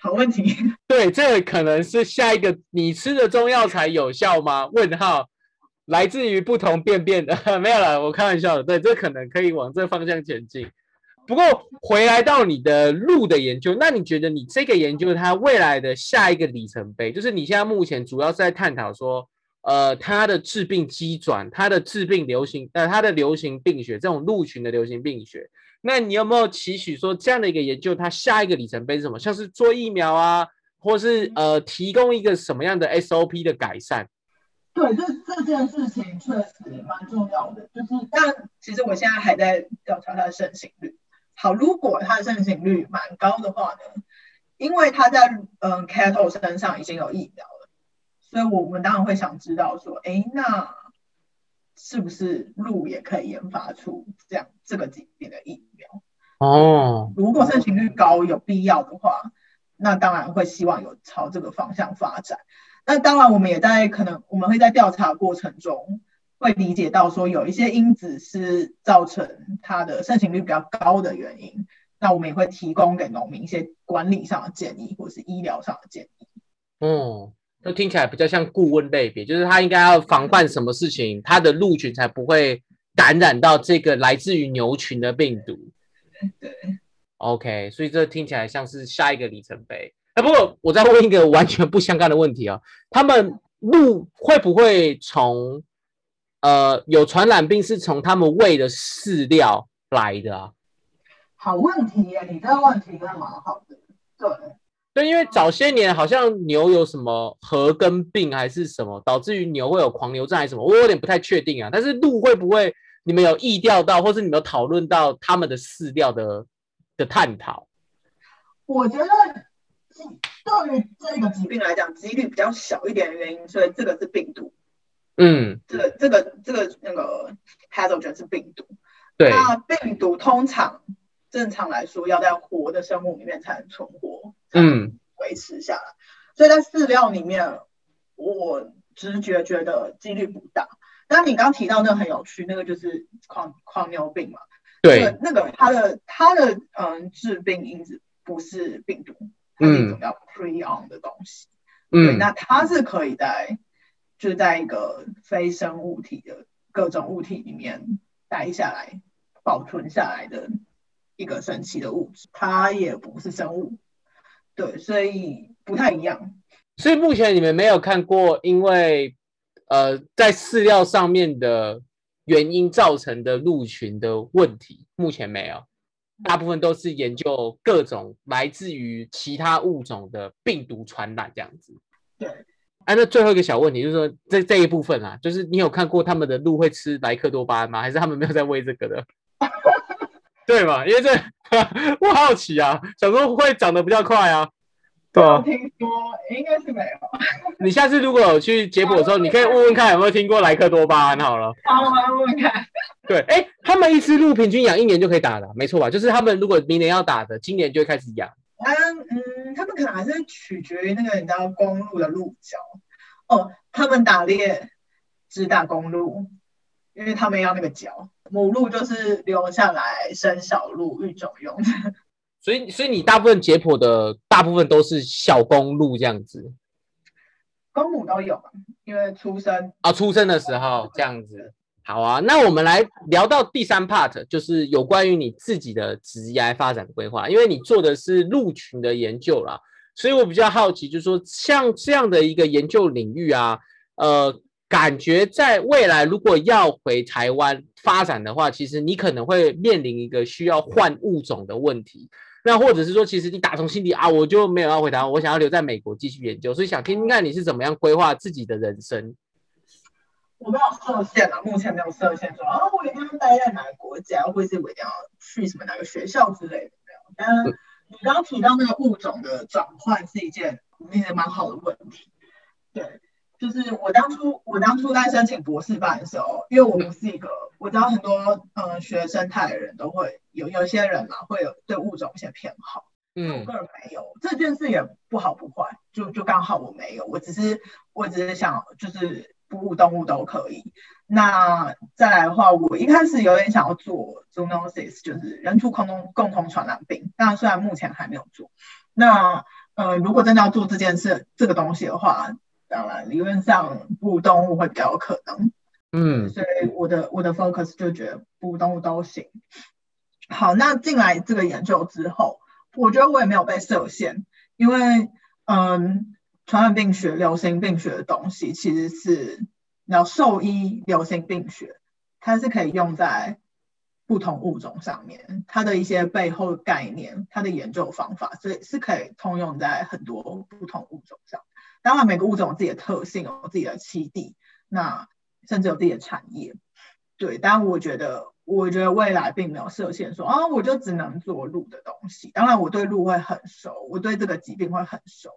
好问题。对，这可能是下一个你吃的中药材有效吗？问号，来自于不同便便的，没有了，我开玩笑的。对，这可能可以往这方向前进。不过回来到你的鹿的研究，那你觉得你这个研究它未来的下一个里程碑，就是你现在目前主要是在探讨说，呃，它的致病机转，它的致病流行，呃，它的流行病学，这种鹿群的流行病学。那你有没有期许说这样的一个研究，它下一个里程碑是什么？像是做疫苗啊，或是呃提供一个什么样的 SOP 的改善？对，这这件事情确实蛮重要的，就是但其实我现在还在调查它的盛行率。好，如果它的盛行率蛮高的话呢，因为它在嗯 cattle 身上已经有疫苗了，所以我们当然会想知道说，哎，那是不是鹿也可以研发出这样这个疾病的疫苗？哦，如果盛行率高有必要的话，那当然会希望有朝这个方向发展。那当然，我们也在可能我们会在调查过程中会理解到说，有一些因子是造成它的盛行率比较高的原因。那我们也会提供给农民一些管理上的建议，或是医疗上的建议。哦，那听起来比较像顾问类别，就是他应该要防范什么事情，他的鹿群才不会感染到这个来自于牛群的病毒。对，OK，所以这听起来像是下一个里程碑。哎，不过我再问一个完全不相干的问题啊、他们鹿会不会从呃有传染病是从他们喂的饲料来的啊？好问题耶，你这个问题真的蛮好的。对，对，因为早些年好像牛有什么核根病还是什么，导致于牛会有狂牛症还是什么，我有点不太确定啊。但是鹿会不会你们有意料到，或是你们有讨论到他们的饲料的的探讨？我觉得对于这个疾病来讲，几率比较小一点的原因，所以这个是病毒。嗯，这个这个这个那个 pathogen 是病毒。对，那病毒通常正常来说要在活的生物里面才能存活，嗯，维持下来。所以在饲料里面，我直觉觉得几率不大。但你刚刚提到那个很有趣，那个就是狂狂牛病嘛。对，那个它的它的嗯致病因子不是病毒，它是一种叫 prion 的东西。对，嗯，那它是可以在就是在一个非生物体的各种物体里面待下来、保存下来的一个神奇的物质，它也不是生物，对，所以不太一样。所以目前你们没有看过因为呃在饲料上面的原因造成的鹿群的问题，目前没有。大部分都是研究各种来自于其他物种的病毒传染这样子。对，哎、那最后一个小问题就是说，这这一部分啊，就是你有看过他们的鹿会吃莱克多巴胺吗？还是他们没有在喂这个的？对嘛？因为这 我好奇啊，想说会长得比较快啊。对啊，听说应该是没有，你下次如果有去解剖的时候，你可以问问看有没有听过莱克多巴胺好了。好，我来问问看。对，哎，他们一只鹿平均养一年就可以打了，没错吧？就是他们如果明年要打的，今年就会开始养。嗯嗯，他们可能还是取决于那个你知道公路的鹿角哦，他们打猎只打公路，因为他们要那个角，母鹿就是留下来生小鹿育种用的。所以，所以你大部分解剖的大部分都是小公鹿这样子公母都有嘛，因为出生啊，出生的时候这样子。好啊，那我们来聊到第三 part，就是有关于你自己的职业发展规划，因为你做的是鹿群的研究啦，所以我比较好奇，就是说像这样的一个研究领域啊，呃，感觉在未来如果要回台湾发展的话，其实你可能会面临一个需要换物种的问题。那或者是说，其实你打从心底啊，我就没有要回台湾，我想要留在美国继续研究，所以想听听看你是怎么样规划自己的人生。我没有设限啊，目前没有设限说啊，我一定要待在哪个国家，或者是我一定要去什么哪个学校之类的没有。但是你刚刚提到那个物种的转换是一件其实蛮好的问题，对。就是我当初，我当初在申请博士班的时候，因为我不是一个，我知道很多呃学生态的人都会有，有些人嘛会有对物种一些偏好，嗯，我个人没有，这件事也不好不坏，就就刚好我没有，我只是我只是想就是哺乳动物都可以。那再来的话，我一开始有点想要做 zoonosis，就是人畜共同共同传染病，那虽然目前还没有做。那呃，如果真的要做这件事这个东西的话，当然，理论上哺乳动物会比较有可能，嗯，所以我的我的 focus 就觉得哺乳动物都行。好，那进来这个研究之后，我觉得我也没有被设限，因为嗯，传染病学、流行病学的东西其实是，要兽医流行病学，它是可以用在不同物种上面，它的一些背后概念、它的研究方法，所以是可以通用在很多不同物种上。当然，每个物种有自己的特性，有自己的栖地，那甚至有自己的产业。对，但我觉得，我觉得未来并没有设限，说啊，我就只能做鹿的东西。当然，我对鹿会很熟，我对这个疾病会很熟。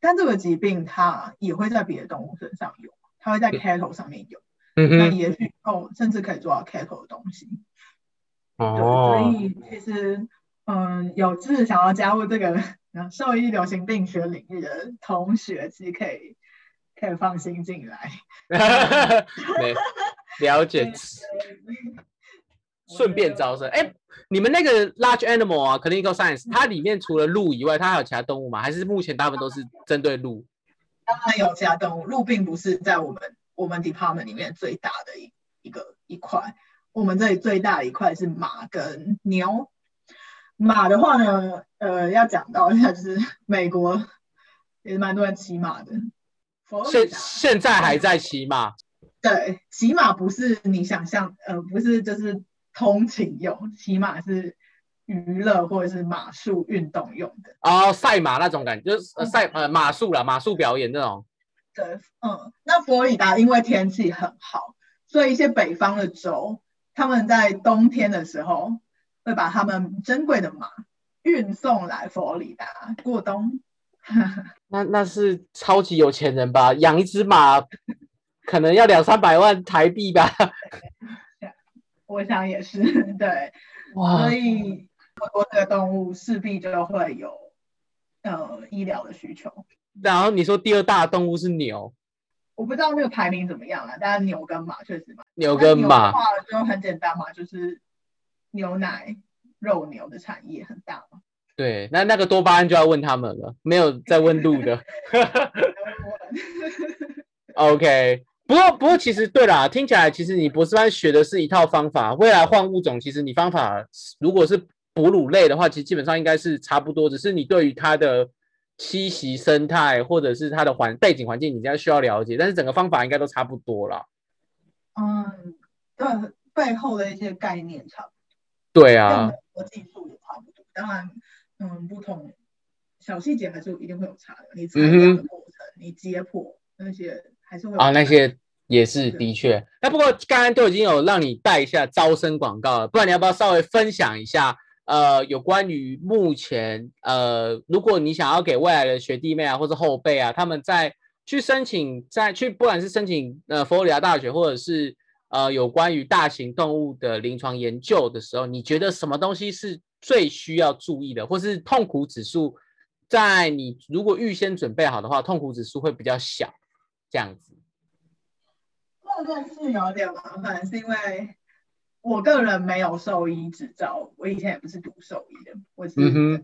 但这个疾病它也会在别的动物身上有，它会在 cattle 上面有。嗯那也许哦，甚至可以做到 cattle 的东西。哦。所以其实，嗯，有志想要加入这个。兽医流行病学领域的同学，其实可以可以放心进来。了解，顺便招生。哎，你们那个 large animal 啊，clinical science，它里面除了鹿以外，它还有其他动物吗？还是目前大部分都是针对鹿？当然有其他动物，鹿并不是在我们我们 department 里面最大的一一个一块。我们这里最大的一块是马跟牛。马的话呢，呃，要讲到一下，就是 美国也是蛮多人骑马的。现现在还在骑马？对，骑马不是你想象，呃，不是就是通勤用，骑马是娱乐或者是马术运动用的。哦，赛马那种感觉，就是赛呃马术啦，马术表演那种。对，嗯，那佛罗里达因为天气很好，所以一些北方的州，他们在冬天的时候。会把他们珍贵的马运送来佛罗里达过冬。那那是超级有钱人吧？养一只马可能要两三百万台币吧？我想也是，对。所以我这个动物势必就会有呃医疗的需求。然后你说第二大动物是牛，我不知道那个排名怎么样了，但是牛跟马确实嘛。牛跟马话就很简单嘛，就是。牛奶、肉牛的产业很大嘛？对，那那个多巴胺就要问他们了，没有在问路的。OK，不过不过其实对啦，听起来其实你博士班学的是一套方法，未来换物种，其实你方法如果是哺乳类的话，其实基本上应该是差不多，只是你对于它的栖息生态或者是它的环背景环境，你应该需要了解，但是整个方法应该都差不多了。嗯，对，背后的一些概念差不多。对啊，和技术也差不多。当然，嗯，不同小细节还是一定会有差的。你采样的过程，你解剖那些还是会啊，那些也是的确。那不过刚刚都已经有让你带一下招生广告了，不然你要不要稍微分享一下？呃，有关于目前呃，如果你想要给未来的学弟妹啊，或者后辈啊，他们在去申请，在去不管是申请呃佛罗里达大学，或者是。呃，有关于大型动物的临床研究的时候，你觉得什么东西是最需要注意的，或是痛苦指数，在你如果预先准备好的话，痛苦指数会比较小，这样子。这件事有点麻烦，是因为我个人没有兽医执照，我以前也不是读兽医的，我是转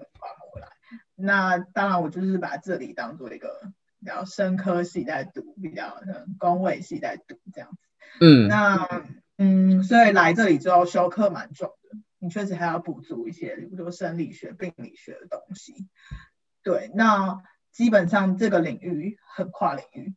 过来。那当然，我就是把这里当做一个比较生科系在读，比较工位系在读这样子。嗯，那嗯，所以来这里之后修课蛮重的，你确实还要补足一些，比如说生理学、病理学的东西。对，那基本上这个领域很跨领域，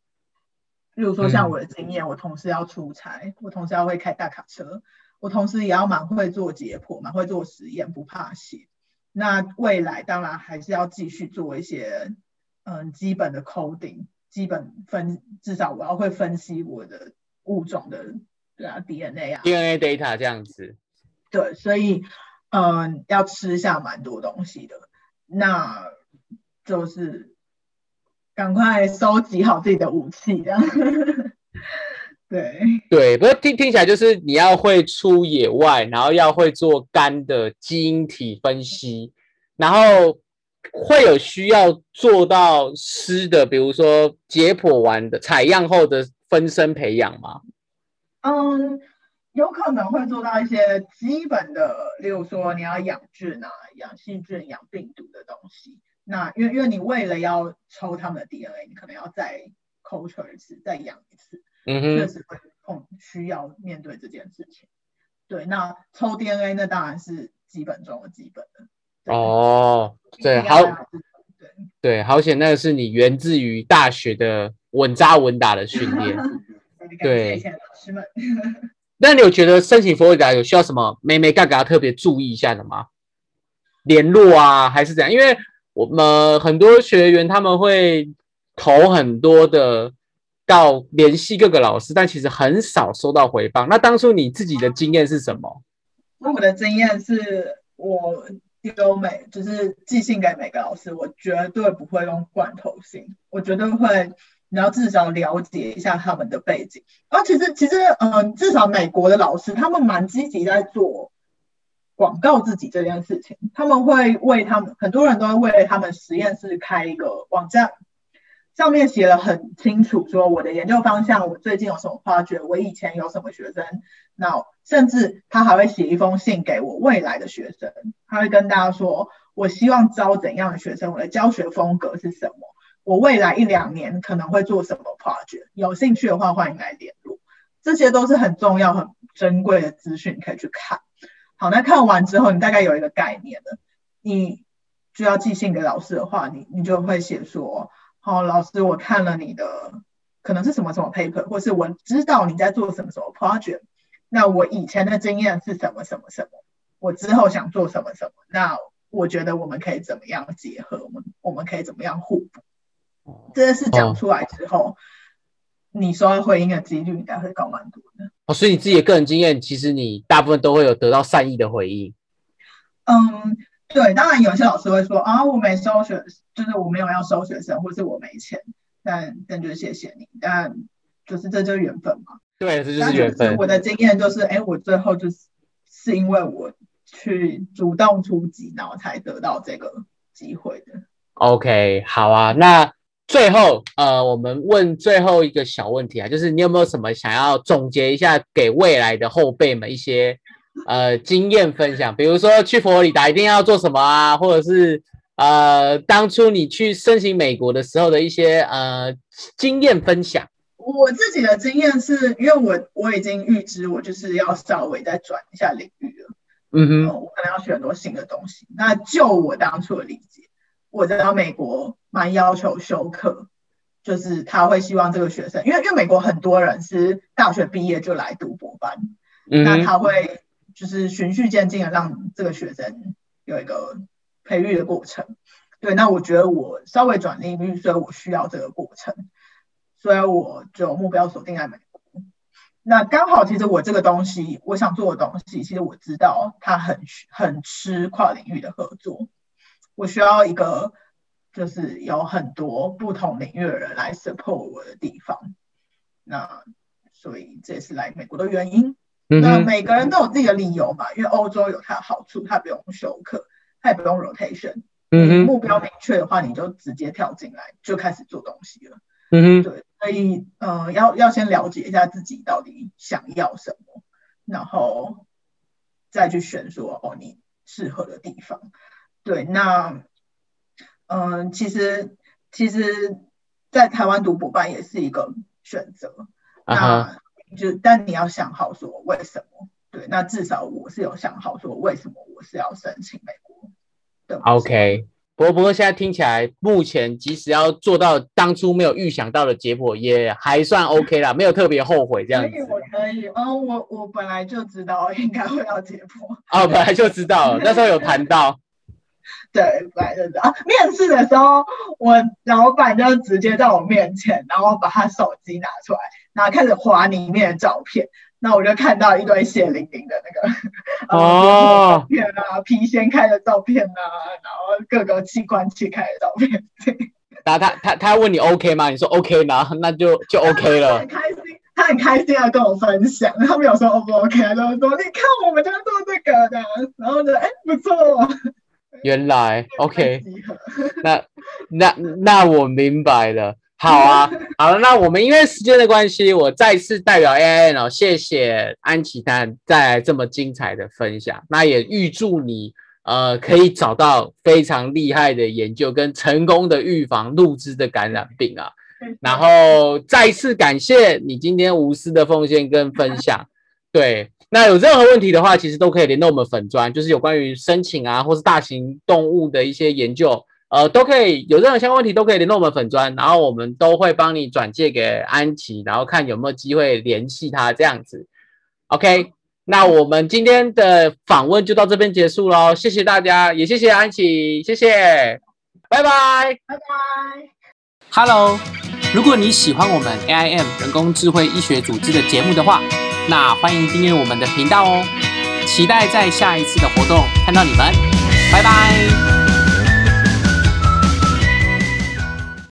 例如说像我的经验，我同时要出差，我同时要会开大卡车，我同时也要蛮会做解剖，蛮会做实验，不怕血。那未来当然还是要继续做一些嗯基本的 coding，基本分，至少我要会分析我的物种的对啊 DNA 啊 DNA data 这样子。对，所以嗯要吃下蛮多东西的，那就是赶快收集好自己的武器，这样。对对，不过听听起来就是你要会出野外，然后要会做肝的基因体分析，然后会有需要做到湿的，比如说解剖完的采样后的分身培养吗？嗯，有可能会做到一些基本的，例如说你要养菌啊、养细菌、养病毒的东西。那因为因为你为了要抽他们的 DNA，你可能要再 culture 一次，再养一次。嗯确实会碰需要面对这件事情。对，那抽 DNA 那当然是基本中的基本的。哦，对，好，对对，好险，那个是你源自于大学的稳扎稳打的训练。对，老师们。那你有觉得申请佛罗里达有需要什么妹妹嘎嘎特别注意一下的吗？联络啊，还是怎样？因为我们很多学员他们会投很多的。到联系各个老师，但其实很少收到回报。那当初你自己的经验是什么？我的经验是我丢每就是寄信给每个老师，我绝对不会用罐头信，我绝对会你要至少了解一下他们的背景。然后其实其实嗯，至少美国的老师他们蛮积极在做广告自己这件事情，他们会为他们很多人都会为他们实验室开一个网站。上面写了很清楚，说我的研究方向，我最近有什么发掘，我以前有什么学生，那甚至他还会写一封信给我未来的学生，他会跟大家说，我希望招怎样的学生，我的教学风格是什么，我未来一两年可能会做什么 project，有兴趣的话欢迎来联络，这些都是很重要、很珍贵的资讯，可以去看。好，那看完之后，你大概有一个概念了，你就要寄信给老师的话，你你就会写说。哦，老师，我看了你的，可能是什么什么 paper，或是我知道你在做什么什么 project。那我以前的经验是什么什么什么，我之后想做什么什么。那我觉得我们可以怎么样结合？我们我们可以怎么样互补？这件事讲出来之后，你收到回应的几率应该会高蛮多的。哦，所以你自己的个人经验，其实你大部分都会有得到善意的回应。嗯。对，当然有些老师会说啊，我没收学，就是我没有要收学生，或是我没钱，但但就谢谢你，但就是这就是缘分嘛。对，这就是缘分。我的经验就是，哎，我最后就是是因为我去主动出击，然后才得到这个机会的。OK，好啊，那最后呃，我们问最后一个小问题啊，就是你有没有什么想要总结一下给未来的后辈们一些？呃，经验分享，比如说去佛罗里达一定要做什么啊，或者是呃，当初你去申请美国的时候的一些呃经验分享。我自己的经验是因为我我已经预知我就是要稍微再转一下领域了，嗯哼，我可能要学很多新的东西。那就我当初的理解，我知道美国蛮要求修课，就是他会希望这个学生，因为因为美国很多人是大学毕业就来读博班，那他会。就是循序渐进的让这个学生有一个培育的过程，对，那我觉得我稍微转领域，所以我需要这个过程，所以我就目标锁定在美国。那刚好，其实我这个东西，我想做的东西，其实我知道它很很吃跨领域的合作，我需要一个就是有很多不同领域的人来 support 我的地方，那所以这也是来美国的原因。那每个人都有自己的理由嘛，因为欧洲有它的好处，它不用休课，它也不用 rotation。嗯目标明确的话，你就直接跳进来就开始做东西了。嗯对，所以呃，要要先了解一下自己到底想要什么，然后再去选说哦你适合的地方。对，那嗯，其实其实，在台湾读博班也是一个选择。那就但你要想好说为什么？对，那至少我是有想好说为什么我是要申请美国的。OK，不过不过现在听起来，目前即使要做到当初没有预想到的结果，也还算 OK 啦，没有特别后悔这样子。可以，我可以。哦，我我本来就知道应该会要解剖。哦，本来就知道，那时候有谈到。对，本来就知道。面试的时候，我老板就直接在我面前，然后把他手机拿出来，然后开始划里面的照片。那我就看到一堆血淋淋的那个哦，片啊，皮掀开的照片啊，然后各个器官切开的照片。然后他他他问你 OK 吗？你说 OK，然后那就就 OK 了。很开心，他很开心要跟我分享。他没有说 O 不 OK，他说你看我们就是做这个的，然后呢哎不错。原来 OK，那那那我明白了。好啊，好了，那我们因为时间的关系，我再次代表 A N 哦，谢谢安琪丹带来这么精彩的分享。那也预祝你呃可以找到非常厉害的研究跟成功的预防露汁的感染病啊。然后再次感谢你今天无私的奉献跟分享。对，那有任何问题的话，其实都可以联络我们粉砖，就是有关于申请啊，或是大型动物的一些研究。呃，都可以有任何相关问题都可以联络我们粉砖，然后我们都会帮你转借给安琪，然后看有没有机会联系他这样子。OK，那我们今天的访问就到这边结束喽，谢谢大家，也谢谢安琪，谢谢，拜拜，拜拜。Hello，如果你喜欢我们 AIM 人工智慧医学组织的节目的话，那欢迎订阅我们的频道哦，期待在下一次的活动看到你们，拜拜。